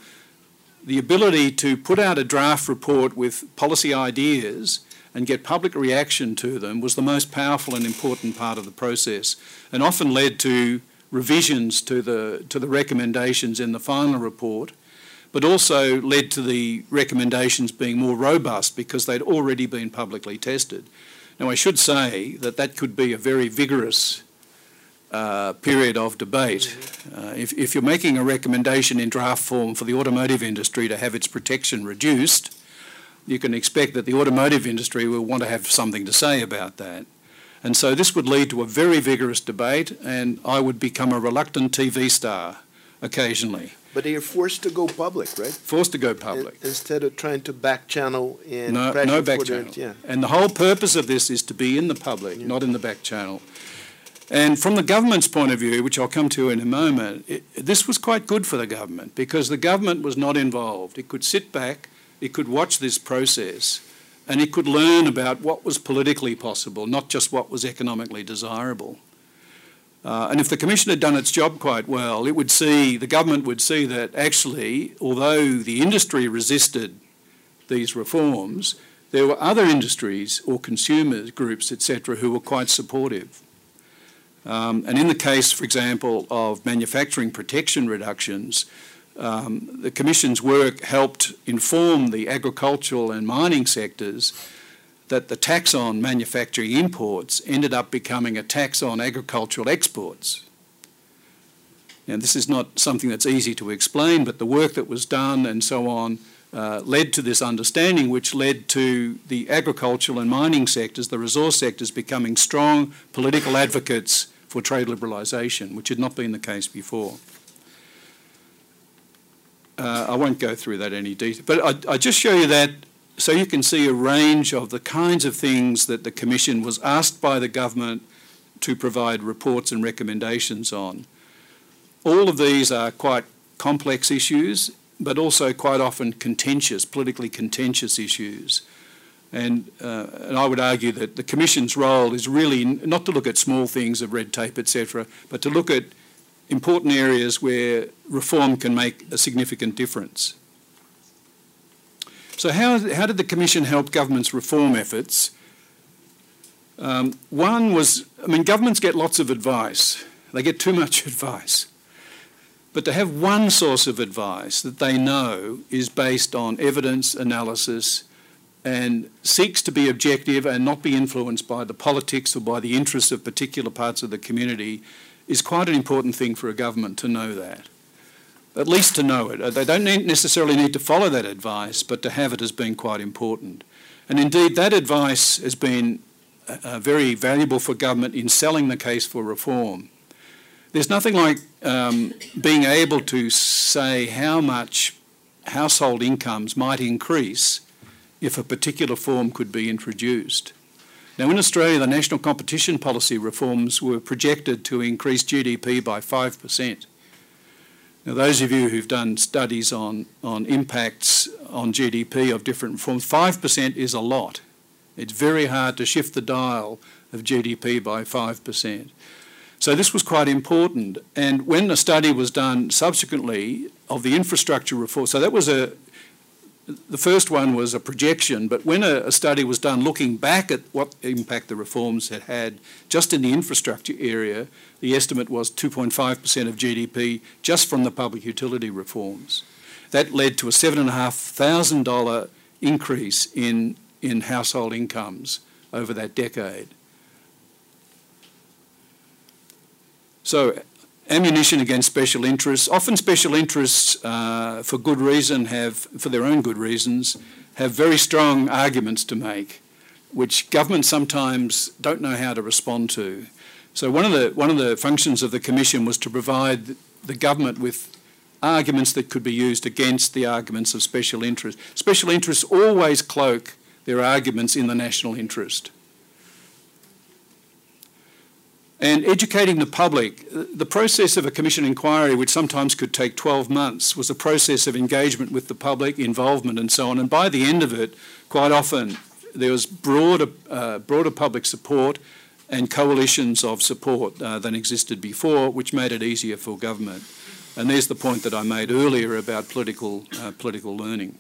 the ability to put out a draft report with policy ideas and get public reaction to them was the most powerful and important part of the process, and often led to revisions to the to the recommendations in the final report, but also led to the recommendations being more robust because they'd already been publicly tested. Now, I should say that that could be a very vigorous uh, period of debate. Uh, if, if, you're making a recommendation in draft form for the automotive industry to have its protection reduced, you can expect that the automotive industry will want to have something to say about that. And so this would lead to a very vigorous debate, and I would become a reluctant TV star occasionally. But they are forced to go public, right? Forced to go public. In, instead of trying to back channel and no, no back channel. yeah. And the whole purpose of this is to be in the public, yeah. not in the back channel. And from the government's point of view, which I'll come to in a moment, it, this was quite good for the government because the government was not involved. It could sit back, it could watch this process, and it could learn about what was politically possible, not just what was economically desirable. Uh, and if the Commission had done its job quite well, it would see, the government would see that actually, although the industry resisted these reforms, there were other industries or consumer groups, etc., who were quite supportive. Um, and in the case, for example, of manufacturing protection reductions, um, the Commission's work helped inform the agricultural and mining sectors that the tax on manufacturing imports ended up becoming a tax on agricultural exports. Now, this is not something that's easy to explain, but the work that was done and so on uh, led to this understanding, which led to the agricultural and mining sectors, the resource sectors, becoming strong political advocates for trade liberalisation, which had not been the case before. Uh, I won't go through that any detail, but I, I just show you that so you can see a range of the kinds of things that the Commission was asked by the government to provide reports and recommendations on. All of these are quite complex issues, but also quite often contentious, politically contentious issues. And, uh, and I would argue that the Commission's role is really not to look at small things of red tape, etc., but to look at important areas where reform can make a significant difference. So, how, how did the Commission help government's reform efforts? Um, one was, I mean, governments get lots of advice, they get too much advice. But to have one source of advice that they know is based on evidence, analysis, and seeks to be objective and not be influenced by the politics or by the interests of particular parts of the community is quite an important thing for a government to know that. At least to know it. They don't necessarily need to follow that advice, but to have it has been quite important. And indeed, that advice has been uh, uh very valuable for government in selling the case for reform. There's nothing like um, being able to say how much household incomes might increase if a particular form could be introduced. Now, in Australia, the national competition policy reforms were projected to increase GDP by 5%. Now, those of you who've done studies on, on impacts on GDP of different reforms, 5% is a lot. It's very hard to shift the dial of GDP by 5%. So this was quite important. And when a study was done subsequently of the infrastructure reform, so that was a the first one was a projection, but when a, a, study was done looking back at what impact the reforms had had just in the infrastructure area, the estimate was 2.5% of GDP just from the public utility reforms. That led to a $7,500 increase in, in household incomes over that decade. So, ammunition against special interests. Often, special interests, uh, for good reason, have, for their own good reasons, have very strong arguments to make, which governments sometimes don't know how to respond to. So, one of the one of the functions of the commission was to provide the government with arguments that could be used against the arguments of special interest. Special interests always cloak their arguments in the national interest. And educating the public, the process of a commission inquiry, which sometimes could take 12 months, was a process of engagement with the public, involvement, and so on. And by the end of it, quite often, there was broader, uh, broader public support and coalitions of support uh, than existed before, which made it easier for government. And there's the point that I made earlier about political, uh, political learning.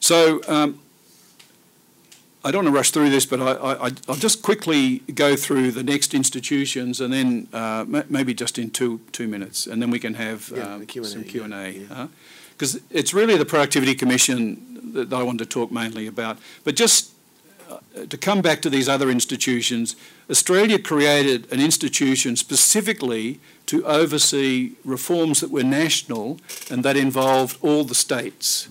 So um, I don't want to rush through this, but I, will just quickly go through the next institutions and then uh, maybe just in two two minutes, and then we can have yeah, um, Q&A, some Q A. Because yeah. uh, it's really the Productivity Commission that I want to talk mainly about. But just uh, to come back to these other institutions, Australia created an institution specifically to oversee reforms that were national and that involved all the states.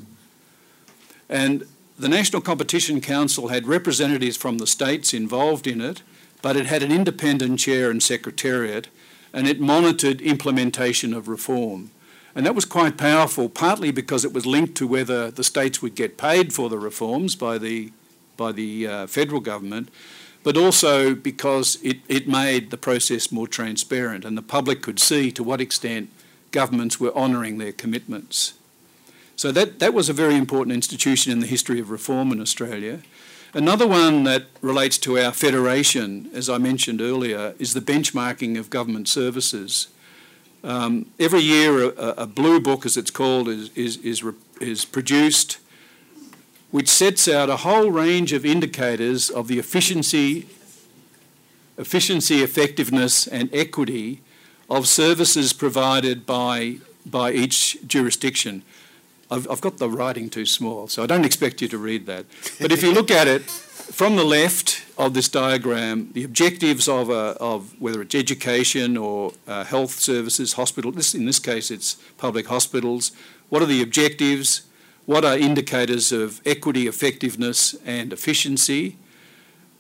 And the National Competition Council had representatives from the states involved in it, but it had an independent chair and secretariat, and it monitored implementation of reform. And that was quite powerful, partly because it was linked to whether the states would get paid for the reforms by the, by the uh, federal government, but also because it, it made the process more transparent and the public could see to what extent governments were honouring their commitments. So that, that was a very important institution in the history of reform in Australia. Another one that relates to our federation, as I mentioned earlier, is the benchmarking of government services. Um, every year, a, a, blue book, as it's called, is, is, is, is produced, which sets out a whole range of indicators of the efficiency, efficiency, effectiveness, and equity of services provided by, by each jurisdiction. I've, I've got the writing too small, so I don't expect you to read that. But if you look at it from the left of this diagram, the objectives of, a, of whether it's education or uh, health services, hospital, this, in this case it's public hospitals, what are the objectives? What are indicators of equity, effectiveness, and efficiency?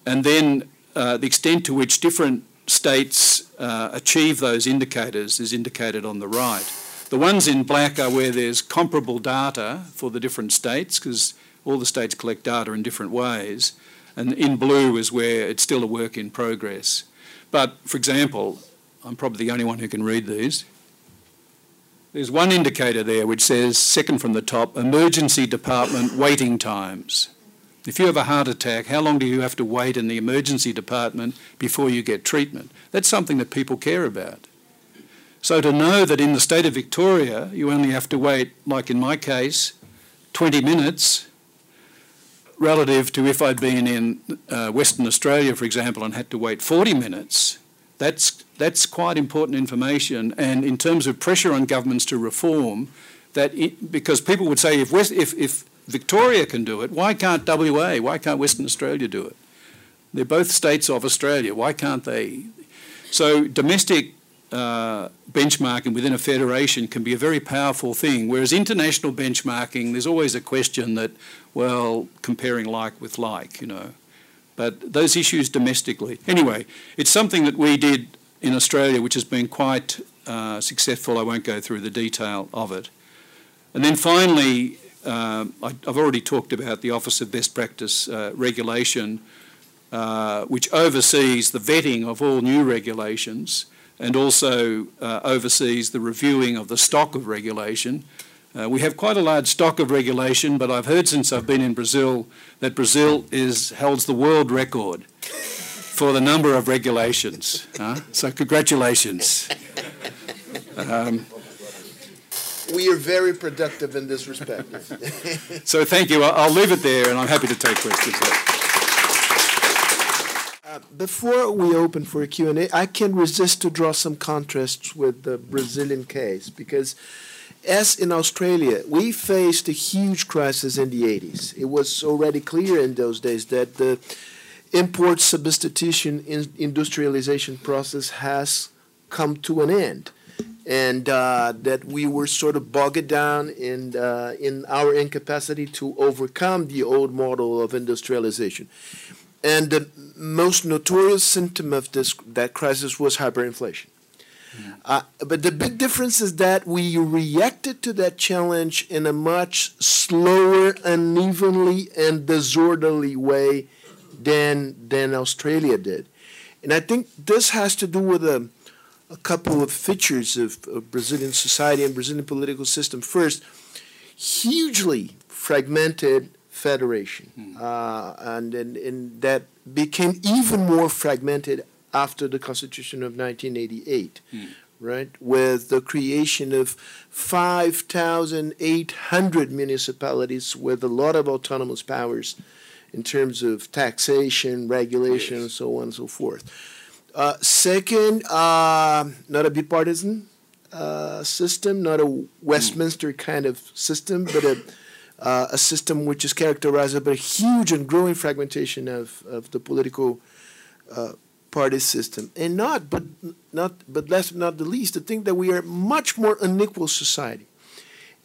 And then uh, the extent to which different states uh, achieve those indicators is indicated on the right. The ones in black are where there's comparable data for the different states, because all the states collect data in different ways. And in blue is where it's still a work in progress. But, for example, I'm probably the only one who can read these. There's one indicator there which says, second from the top, emergency department waiting times. If you have a heart attack, how long do you have to wait in the emergency department before you get treatment? That's something that people care about. So to know that in the state of Victoria, you only have to wait, like in my case, 20 minutes, relative to if I'd been in uh, Western Australia, for example, and had to wait 40 minutes, that's, that's quite important information. And in terms of pressure on governments to reform, that it, because people would say if, West, if, if Victoria can do it, why can't WA? Why can't Western Australia do it? They're both states of Australia. Why can't they? So domestic uh, benchmarking within a federation can be a very powerful thing, whereas international benchmarking, there's always a question that, well, comparing like with like, you know. But those issues domestically. Anyway, it's something that we did in Australia, which has been quite uh, successful. I won't go through the detail of it. And then finally, uh, I, have already talked about the Office of Best Practice uh, Regulation, uh, which oversees the vetting of all new regulations and also uh, oversees the reviewing of the stock of regulation. Uh, we have quite a large stock of regulation, but I've heard since I've been in Brazil that Brazil is holds the world record for the number of regulations. Huh? So congratulations. Um, we are very productive in this respect. so thank you. I'll, I'll leave it there, and I'm happy to take questions. Uh, before we open for a Q&A, I can resist to draw some contrasts with the Brazilian case because as in Australia, we faced a huge crisis in the 80s. It was already clear in those days that the import substitution in industrialization process has come to an end and uh, that we were sort of bogged down in, uh, in our incapacity to overcome the old model of industrialization. And the most notorious symptom of this, that crisis was hyperinflation. Uh, but the big difference is that we reacted to that challenge in a much slower, unevenly, and disorderly way than than Australia did. And I think this has to do with a, a couple of features of, of Brazilian society and Brazilian political system. First, hugely fragmented federation, uh, and, and and that became even more fragmented after the Constitution of 1988, right? With the creation of 5,800 municipalities with a lot of autonomous powers in terms of taxation, regulation, and so on and so forth. Uh, second, uh, not a bipartisan uh, system, not a Westminster kind of system, but a uh, a system which is characterized by a huge and growing fragmentation of, of the political uh, party system, and not but not but last but not the least, the thing that we are much more unequal society,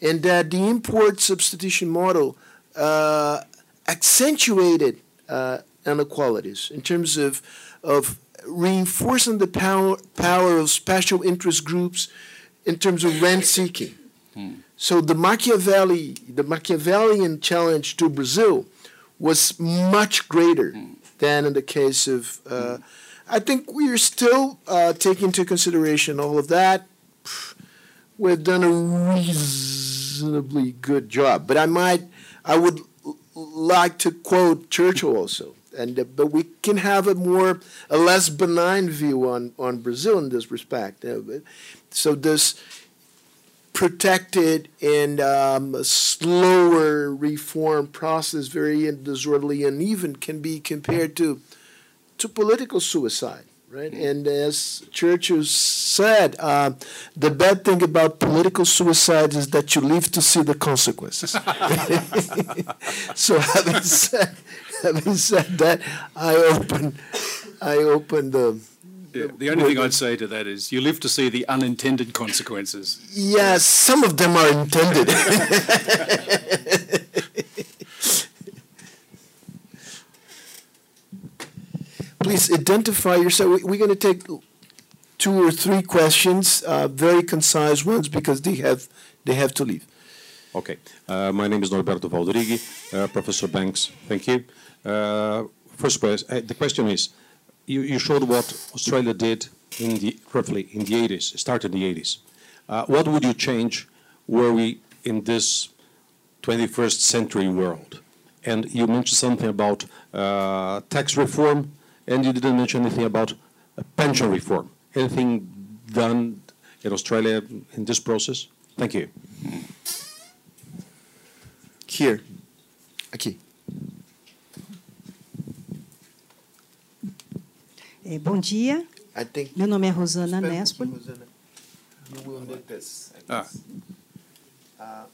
and that the import substitution model uh, accentuated uh, inequalities in terms of of reinforcing the power power of special interest groups in terms of rent seeking. So the Machiavelli, the Machiavellian challenge to Brazil was much greater than in the case of. Uh, I think we are still uh, taking into consideration all of that. We've done a reasonably good job, but I might, I would l- like to quote Churchill also, and uh, but we can have a more, a less benign view on on Brazil in this respect. Uh, so this protected and um, slower reform process, very disorderly and uneven, can be compared to to political suicide, right? And as Churchill said, uh, the bad thing about political suicide is that you live to see the consequences. so having said, having said that, I open, I open the. Yeah, the only thing I'd say to that is you live to see the unintended consequences. Yes, some of them are intended. Please identify yourself. We- We're going to take two or three questions, uh, very concise ones, because they have they have to leave. Okay. Uh, my name is Norberto Valdrighi. Uh, Professor Banks, thank you. Uh, first question, uh, the question is, you, you showed what Australia did in the, roughly in the 80s, started in the 80s. Uh, what would you change were we in this 21st century world? And you mentioned something about uh, tax reform, and you didn't mention anything about uh, pension reform. Anything done in Australia in this process? Thank you. Here, aqui. Bom dia, meu nome é Rosana Nespoli. Ah. Uh,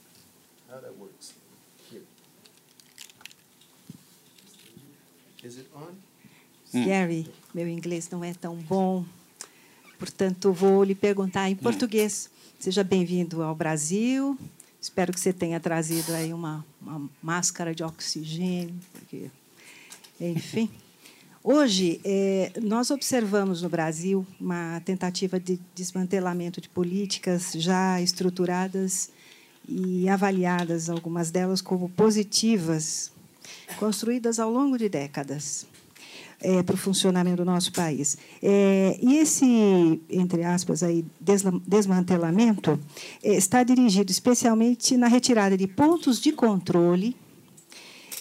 how that works? Here. Is it on? Gary, meu inglês não é tão bom, portanto, vou lhe perguntar em português. Seja bem-vindo ao Brasil. Espero que você tenha trazido aí uma, uma máscara de oxigênio, porque, enfim. Hoje, eh, nós observamos no Brasil uma tentativa de desmantelamento de políticas já estruturadas e avaliadas, algumas delas como positivas, construídas ao longo de décadas é, para o funcionamento do nosso país. É, e esse, entre aspas, aí, desmantelamento é, está dirigido especialmente na retirada de pontos de controle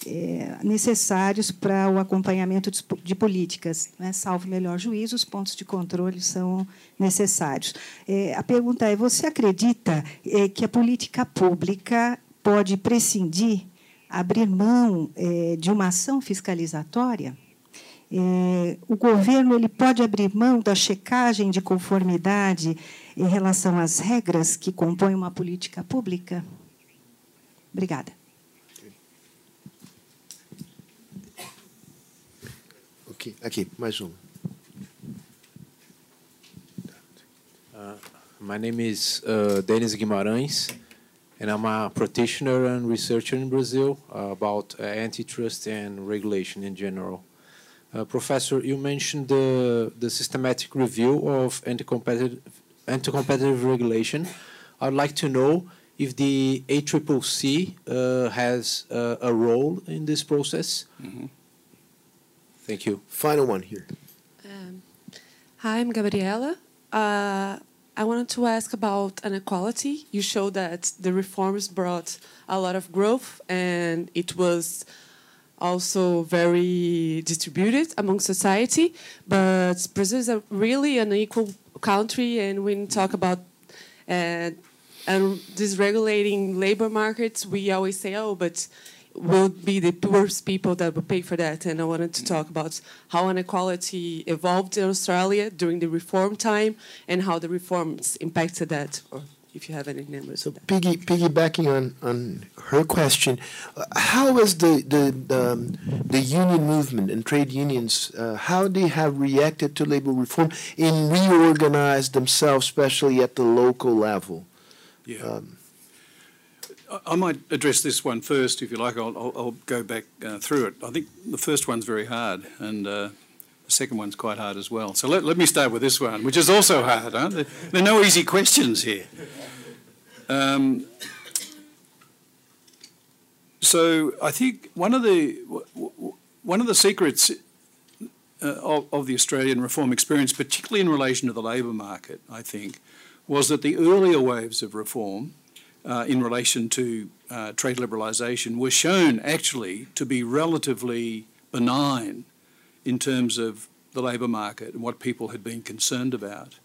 é, necessários para o acompanhamento de, de políticas. Né? Salvo melhor juízo, os pontos de controle são necessários. É, a pergunta é: você acredita é, que a política pública pode prescindir, abrir mão é, de uma ação fiscalizatória? É, o governo ele pode abrir mão da checagem de conformidade em relação às regras que compõem uma política pública? Obrigada. Ok, aqui, mais um. Uh, my name is uh, Denis Guimarães, and I'm a practitioner and researcher in Brazil uh, about uh, antitrust and regulation in general. Uh, Professor, you mentioned the, the systematic review of anti-competitive, anti-competitive regulation. I'd like to know if the ACCC uh, has uh, a role in this process. Mhm. Thank you. Final one here. Um, hi, I'm Gabriela. Uh, I wanted to ask about inequality. You showed that the reforms brought a lot of growth and it was also very distributed among society. But Brazil is a really unequal country, and when we talk about uh, and dysregulating labor markets, we always say, "Oh, but will be the poorest people that will pay for that." And I wanted to talk about how inequality evolved in Australia during the reform time and how the reforms impacted that. Or if you have any numbers. So piggy, piggybacking on, on her question, uh, how has the the the, um, the union movement and trade unions uh, how they have reacted to labor reform and reorganized themselves, especially at the local level? Yeah. Um, I- might address this one first, if you like. I'll, I'll, I'll go back uh, through it. I think the first one's very hard, and uh, the second one's quite hard as well. So let, let me start with this one, which is also hard. Huh? There, there are no easy questions here. Um, so I think one of the one of the secrets uh, of, of the Australian reform experience, particularly in relation to the labour market, I think, was that the earlier waves of reform uh, in relation to uh, trade liberalisation were shown actually to be relatively benign in terms of the labour market and what people had been concerned about.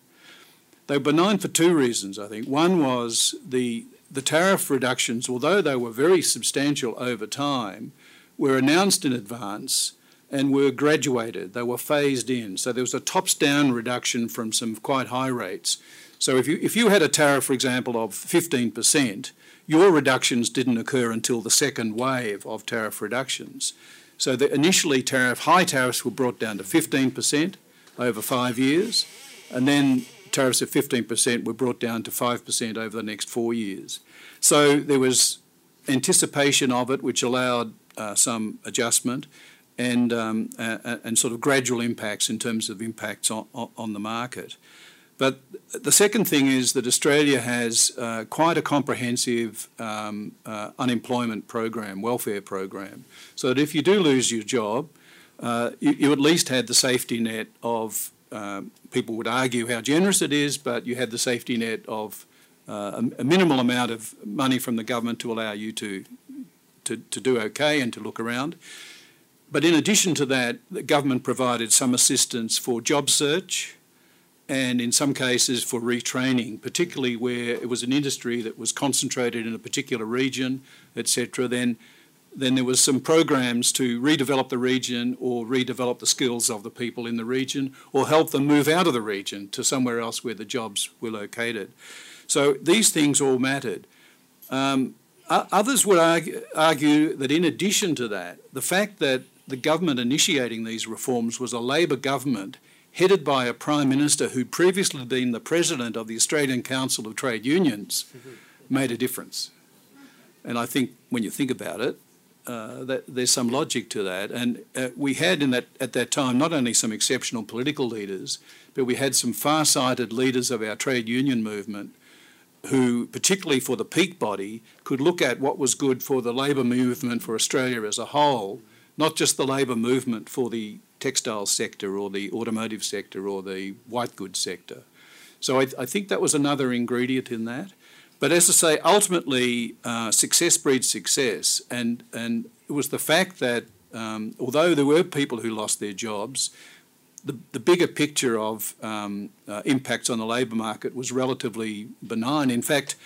They were benign for two reasons, I think. One was the, the tariff reductions, although they were very substantial over time, were announced in advance and were graduated. They were phased in. So there was a tops down reduction from some quite high rates. So if you, if you had a tariff, for example, of 15%, your reductions didn't occur until the second wave of tariff reductions. So the initially tariff, high tariffs were brought down to 15% over five years, and then tariffs of 15% were brought down to 5% over the next four years. So there was anticipation of it, which allowed uh, some adjustment and, um, and sort of gradual impacts in terms of impacts on, on the market. But the second thing is that Australia has uh, quite a comprehensive um, uh, unemployment program, welfare program, so that if you do lose your job, uh, you, you, at least had the safety net of um, people would argue how generous it is, but you had the safety net of uh, a, a, minimal amount of money from the government to allow you to, to, to do okay and to look around. But in addition to that, the government provided some assistance for job search and in some cases for retraining, particularly where it was an industry that was concentrated in a particular region, etc. Then, then there was some programs to redevelop the region or redevelop the skills of the people in the region or help them move out of the region to somewhere else where the jobs were located. So these things all mattered. Um, others would argue, argue that in addition to that, the fact that the government initiating these reforms was a Labor government headed by a Prime Minister who'd previously been the President of the Australian Council of Trade Unions, made a difference. And I think when you think about it, uh, that there's some logic to that. And uh, we had in that at that time not only some exceptional political leaders, but we had some far-sighted leaders of our trade union movement who, particularly for the peak body, could look at what was good for the labour movement for Australia as a whole, not just the labour movement for the textile sector or the automotive sector or the white goods sector. So I, I think that was another ingredient in that. But as I say, ultimately, uh, success breeds success, and and it was the fact that um, although there were people who lost their jobs, the, the bigger picture of um, uh, impacts on the labour market was relatively benign. In fact,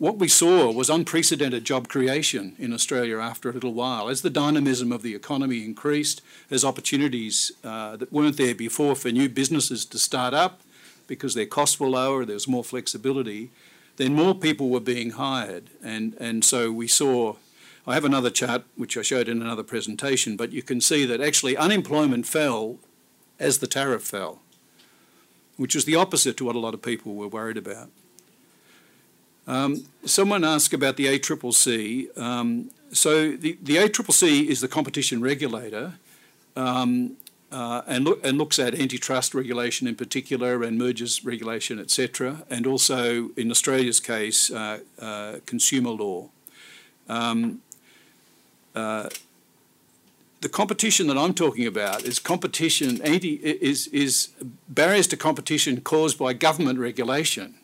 what we saw was unprecedented job creation in Australia after a little while. As the dynamism of the economy increased, as opportunities uh, that weren't there before for new businesses to start up because their costs were lower, there was more flexibility, then more people were being hired. And, and so we saw, I have another chart which I showed in another presentation, but you can see that actually unemployment fell as the tariff fell, which was the opposite to what a lot of people were worried about. Um, someone asked about the ACCC. Um, so the, the ACCC is the competition regulator um, uh, and, and looks at antitrust regulation in particular and mergers regulation, etc., and also, in Australia's case, uh, uh, consumer law. Um, uh, the competition that I'm talking about is competition anti is is barriers to competition caused by government regulation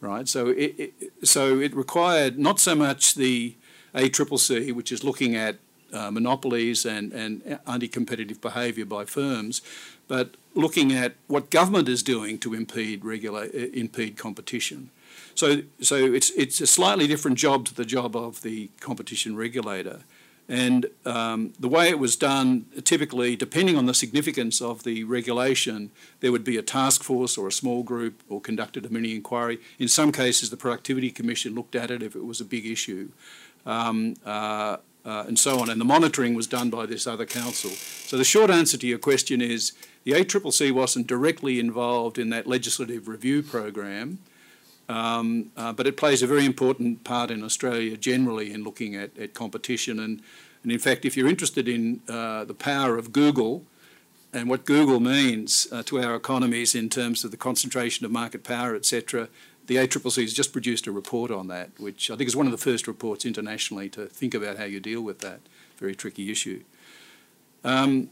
right? So it, it, so it required not so much the ACCC, which is looking at uh, monopolies and, and anti-competitive behaviour by firms, but looking at what government is doing to impede regulate, uh, impede competition. So, so it's it's a slightly different job to the job of the competition regulator. And um, the way it was done, typically, depending on the significance of the regulation, there would be a task force or a small group or conducted a mini inquiry. In some cases, the Productivity Commission looked at it if it was a big issue, um, uh, uh, and so on. And the monitoring was done by this other council. So the short answer to your question is the ACCC wasn't directly involved in that legislative review program. Um, uh, but it plays a very important part in Australia generally in looking at, at competition. And, and in fact, if you're interested in uh, the power of Google and what Google means uh, to our economies in terms of the concentration of market power, etc., the ACCC has just produced a report on that, which I think is one of the first reports internationally to think about how you deal with that very tricky issue. Um,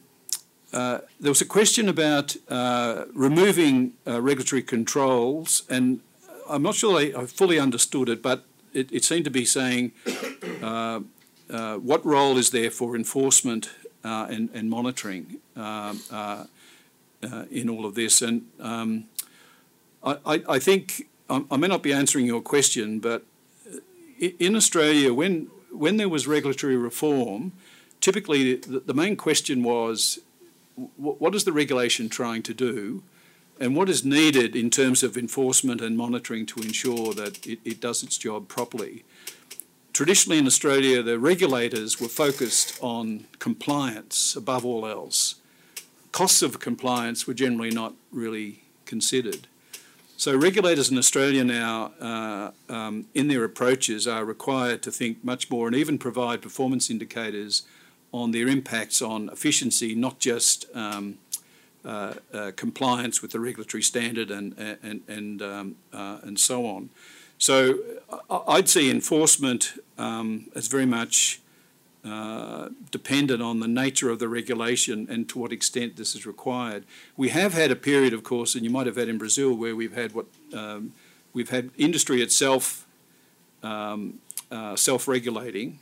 uh, there was a question about uh, removing uh, regulatory controls, and I'm not sure I, I fully understood it, but it, it seemed to be saying uh, uh, what role is there for enforcement uh, and, and, monitoring uh, uh, in all of this? And um, I, I, think I, I may not be answering your question, but in Australia, when when there was regulatory reform, typically the, the main question was what is the regulation trying to do? And what is needed in terms of enforcement and monitoring to ensure that it, it, does its job properly. Traditionally in Australia, the regulators were focused on compliance above all else. Costs of compliance were generally not really considered. So regulators in Australia now, uh, um, in their approaches, are required to think much more and even provide performance indicators on their impacts on efficiency, not just um, uh, uh, compliance with the regulatory standard and and and um, uh, and so on. So I'd see enforcement um, as very much uh, dependent on the nature of the regulation and to what extent this is required. We have had a period, of course, and you might have had in Brazil, where we've had what um, we've had industry itself um, uh, self-regulating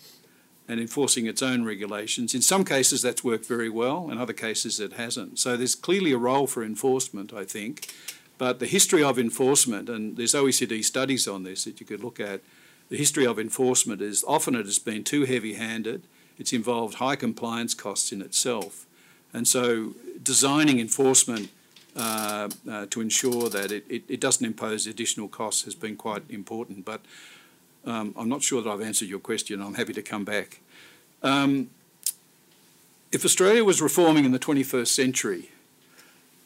and enforcing its own regulations. In some cases, that's worked very well, in other cases, it hasn't. So there's clearly a role for enforcement, I think. But the history of enforcement, and there's OECD studies on this that you could look at, the history of enforcement is often it has been too heavy handed, it's involved high compliance costs in itself. And so designing enforcement uh, uh, to ensure that it, it, it, doesn't impose additional costs has been quite important. But um, I'm not sure that I've answered your question. I'm happy to come back. Um, if Australia was reforming in the 21st century,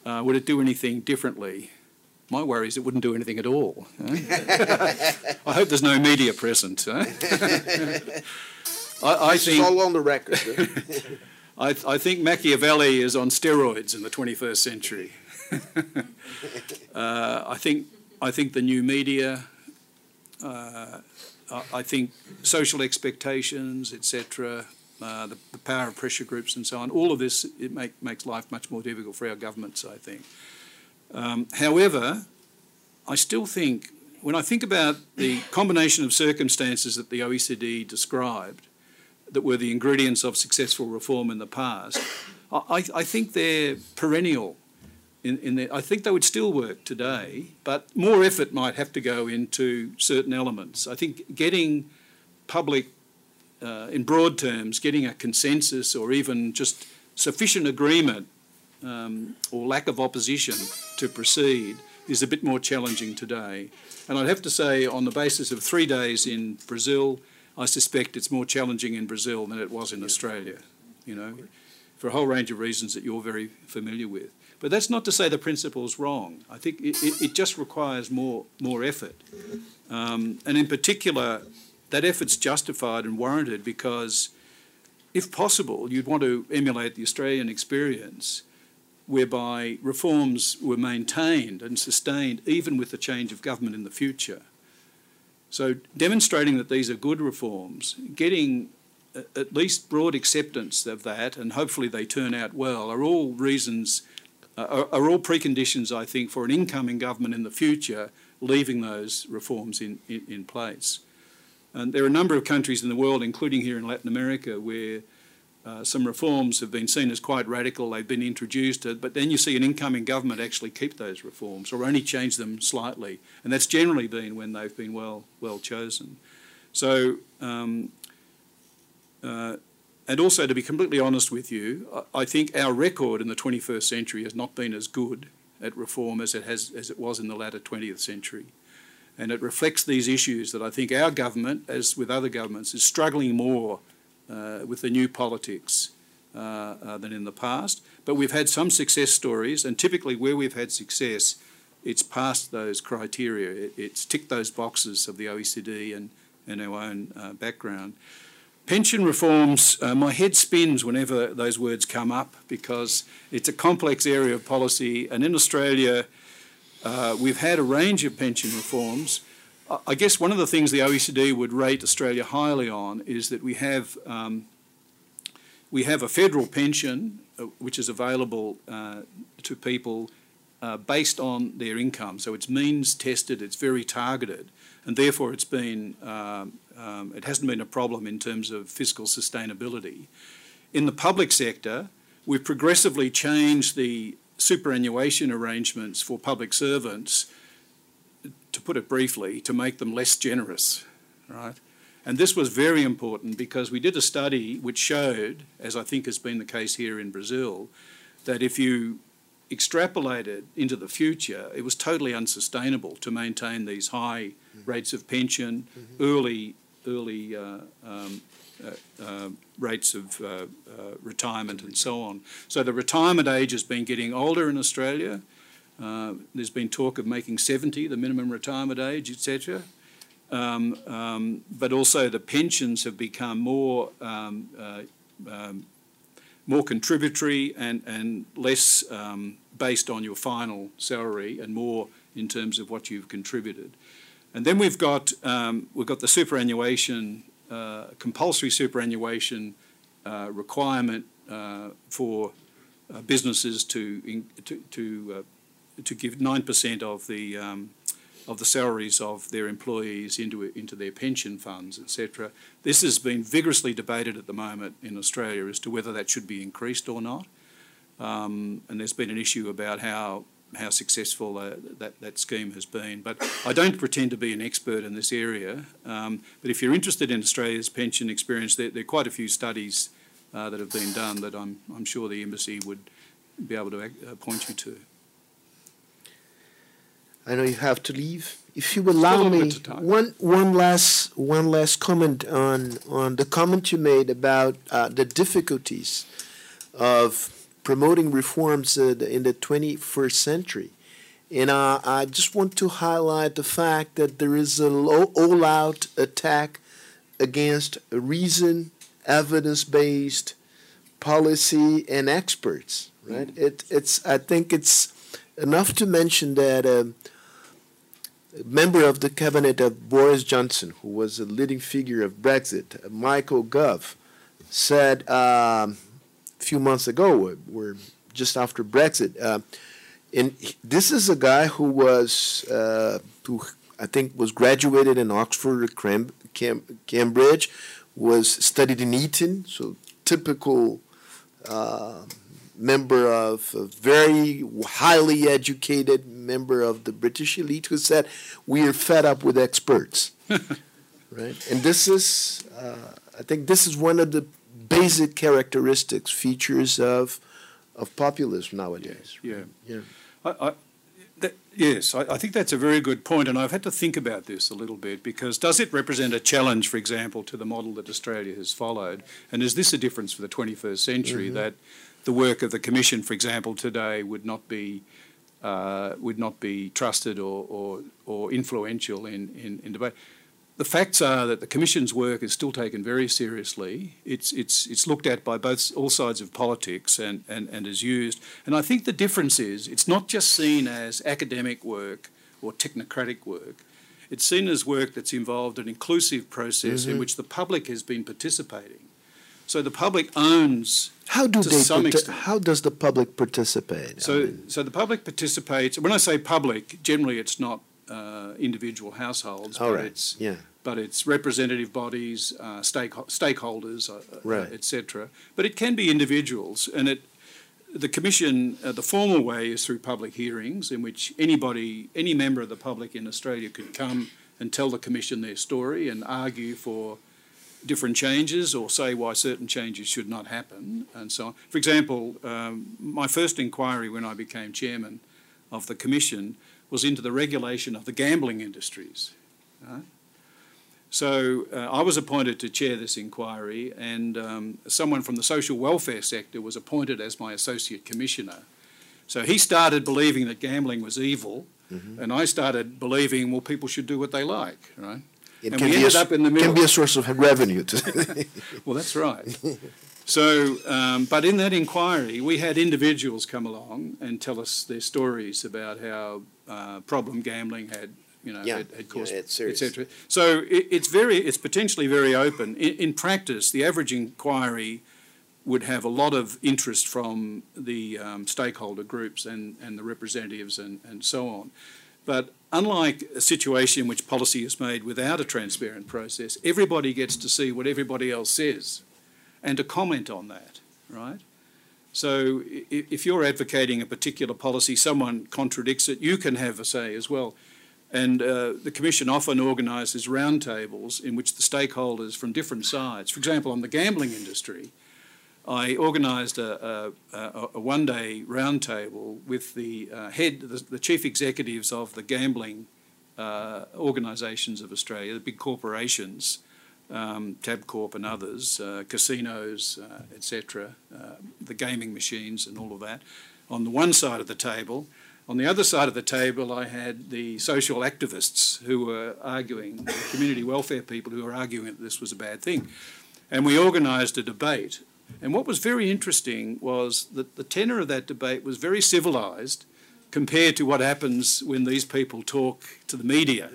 uh, would it do anything differently? My worry is it wouldn't do anything at all. Eh? I hope there's no media present. Eh? I, I think all on the record. I, I, think Machiavelli is on steroids in the 21st century. uh, I think I think the new media uh, I think social expectations, etc., uh, the, the, power of pressure groups and so on, all of this it make, makes life much more difficult for our governments, I think. Um, however, I still think, when I think about the combination of circumstances that the OECD described that were the ingredients of successful reform in the past, I, I think they're perennial in, in the, I think they would still work today, but more effort might have to go into certain elements. I think getting public, uh, in broad terms, getting a consensus or even just sufficient agreement um, or lack of opposition to proceed is a bit more challenging today. And I'd have to say, on the basis of three days in Brazil, I suspect it's more challenging in Brazil than it was in Australia, you know, for a whole range of reasons that you're very familiar with. But that's not to say the principle's wrong. I think it, it, it just requires more, more effort. Um, and in particular, that effort's justified and warranted because, if possible, you'd want to emulate the Australian experience whereby reforms were maintained and sustained even with the change of government in the future. So, demonstrating that these are good reforms, getting at least broad acceptance of that, and hopefully they turn out well, are all reasons, are, are, all preconditions, I think, for an incoming government in the future leaving those reforms in, in, in place. And there are a number of countries in the world, including here in Latin America, where uh, some reforms have been seen as quite radical, they've been introduced, uh, but then you see an incoming government actually keep those reforms or only change them slightly. And that's generally been when they've been well, well chosen. So, um, uh, and also to be completely honest with you, I, think our record in the 21st century has not been as good at reform as it, has, as it was in the latter 20th century. And it reflects these issues that I think our government, as with other governments, is struggling more uh, with the new politics uh, uh, than in the past. But we've had some success stories, and typically where we've had success, it's passed those criteria. It, it's ticked those boxes of the OECD and, and our own uh, background. Pension reforms, uh, my head spins whenever those words come up because it's a complex area of policy. And in Australia, uh, we've had a range of pension reforms. I guess one of the things the OECD would rate Australia highly on is that we have um, we have a federal pension uh, which is available uh, to people uh, based on their income. So it's means tested, it's very targeted, and therefore it's been um, um, it hasn't been a problem in terms of fiscal sustainability. In the public sector, we've progressively changed the superannuation arrangements for public servants to put it briefly, to make them less generous, right? And this was very important because we did a study which showed, as I think has been the case here in Brazil, that if you extrapolated into the future, it was totally unsustainable to maintain these high mm-hmm. rates of pension, mm-hmm. early early uh, um, uh, uh, rates of uh, uh, retirement, and so on. So the retirement age has been getting older in Australia. Uh, there's been talk of making 70 the minimum retirement age, etc. Um, um, but also the pensions have become more um, uh, um, more contributory and, and less um, based on your final salary and more in terms of what you've contributed. And then we've got um, we've got the superannuation uh, compulsory superannuation uh, requirement uh, for uh, businesses to in, to, to to give 9% of the um, of the salaries of their employees into into their pension funds, etc. This has been vigorously debated at the moment in Australia as to whether that should be increased or not. Um, and there's been an issue about how how successful uh, that that scheme has been. But I don't pretend to be an expert in this area. Um, but if you're interested in Australia's pension experience, there, there are quite a few studies uh, that have been done that I'm I'm sure the embassy would be able to uh, point you to. I know you have to leave. If you will allow me, one one last one last comment on on the comment you made about uh, the difficulties of promoting reforms uh, in the 21st century. And uh, I just want to highlight the fact that there is a all out attack against reason, evidence based policy, and experts. Right? Mm. It, it's, I think it's enough to mention that. Um, member of the cabinet of Boris Johnson, who was a leading figure of Brexit, Michael Gove, said um, a few months ago, we're just after Brexit, uh, and this is a guy who was, uh, who I think was graduated in Oxford or Cam- Cambridge, was studied in Eton, so typical uh, member of a very highly educated member of the British elite who said, "We are fed up with experts." right, and this is, uh, I think, this is one of the basic characteristics, features of of populism nowadays. Yeah. Yeah. I, I, that, yes, I, I think that's a very good point, and I've had to think about this a little bit because does it represent a challenge, for example, to the model that Australia has followed? And is this a difference for the 21st century that the work of the Commission, for example, today would not be uh, would not be trusted or, or, or influential in, in, in debate? the facts are that the Commission's work is still taken very seriously. It's, it's, it's looked at by both all sides of politics and, and, and is used. And I think the difference is it's not just seen as academic work or technocratic work. It's seen as work that's involved an inclusive process in which the public has been participating. So the public owns How do To they? some parti- extent. how does the public participate? I So, mean, so the public participates. When I say public, generally it's not uh, individual households, all but right. it's yeah. but it's representative bodies, uh, stake, stakeholders, uh, Right. etc. But it can be individuals, and it the commission, uh, the formal way is through public hearings, in which anybody, any member of the public in Australia could come and tell the commission their story and argue for different changes or say why certain changes should not happen and so on. For example, um, my first inquiry when I became chairman of the commission was into the regulation of the gambling industries. right? So uh, I was appointed to chair this inquiry, and um, someone from the social welfare sector was appointed as my associate commissioner. So he started believing that gambling was evil, and I started believing, well, people should do what they like, right? It And can we be a, ended s- up in the can be a source of revenue. To Well, that's right. So, um, but in that inquiry, we had individuals come along and tell us their stories about how uh, problem gambling had, you know, Yeah, had, had caused, it's serious. etc. So it, it's very, it's potentially very open. In, in practice, the average inquiry would have a lot of interest from the um, stakeholder groups and, and the representatives and, and so on. But unlike a situation in which policy is made without a transparent process, everybody gets to see what everybody else says and to comment on that, right? So if you're advocating a particular policy, someone contradicts it, you can have a say as well. And uh, the Commission often organises roundtables in which the stakeholders from different sides, for example, on the gambling industry, I organised a, a, a, a one-day roundtable with the uh, head, the, the chief executives of the gambling uh, organisations of Australia, the big corporations, um, Tabcorp and others, uh, casinos, uh, etc., uh, the gaming machines and all of that, on the one side of the table. On the other side of the table, I had the social activists who were arguing, the community welfare people who were arguing that this was a bad thing. And we organised a debate. And what was very interesting was that the tenor of that debate was very civilised compared to what happens when these people talk to the media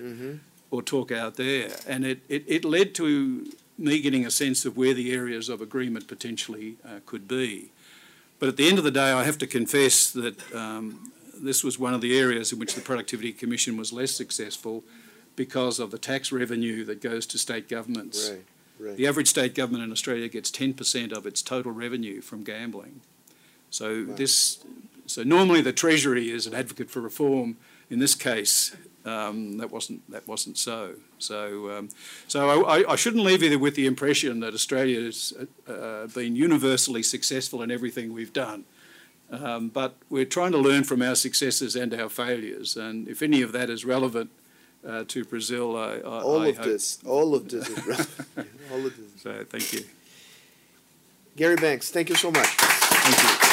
or talk out there. And it, it, it led to me getting a sense of where the areas of agreement potentially uh, could be. But at the end of the day, I have to confess that um, this was one of the areas in which the Productivity Commission was less successful because of the tax revenue that goes to state governments. right, right. The average state government in Australia gets 10% of its total revenue from gambling. So this, so normally the Treasury is an advocate for reform. In this case, um, that wasn't that wasn't so. So, um, so I, I shouldn't leave you with the impression that Australia has uh, been universally successful in everything we've done. Um, but we're trying to learn from our successes and our failures, and if any of that is relevant uh, to Brazil, I, I, all I of this, all of this is relevant. all of this. So, thank you. Gary Banks, thank you so much. Thank you.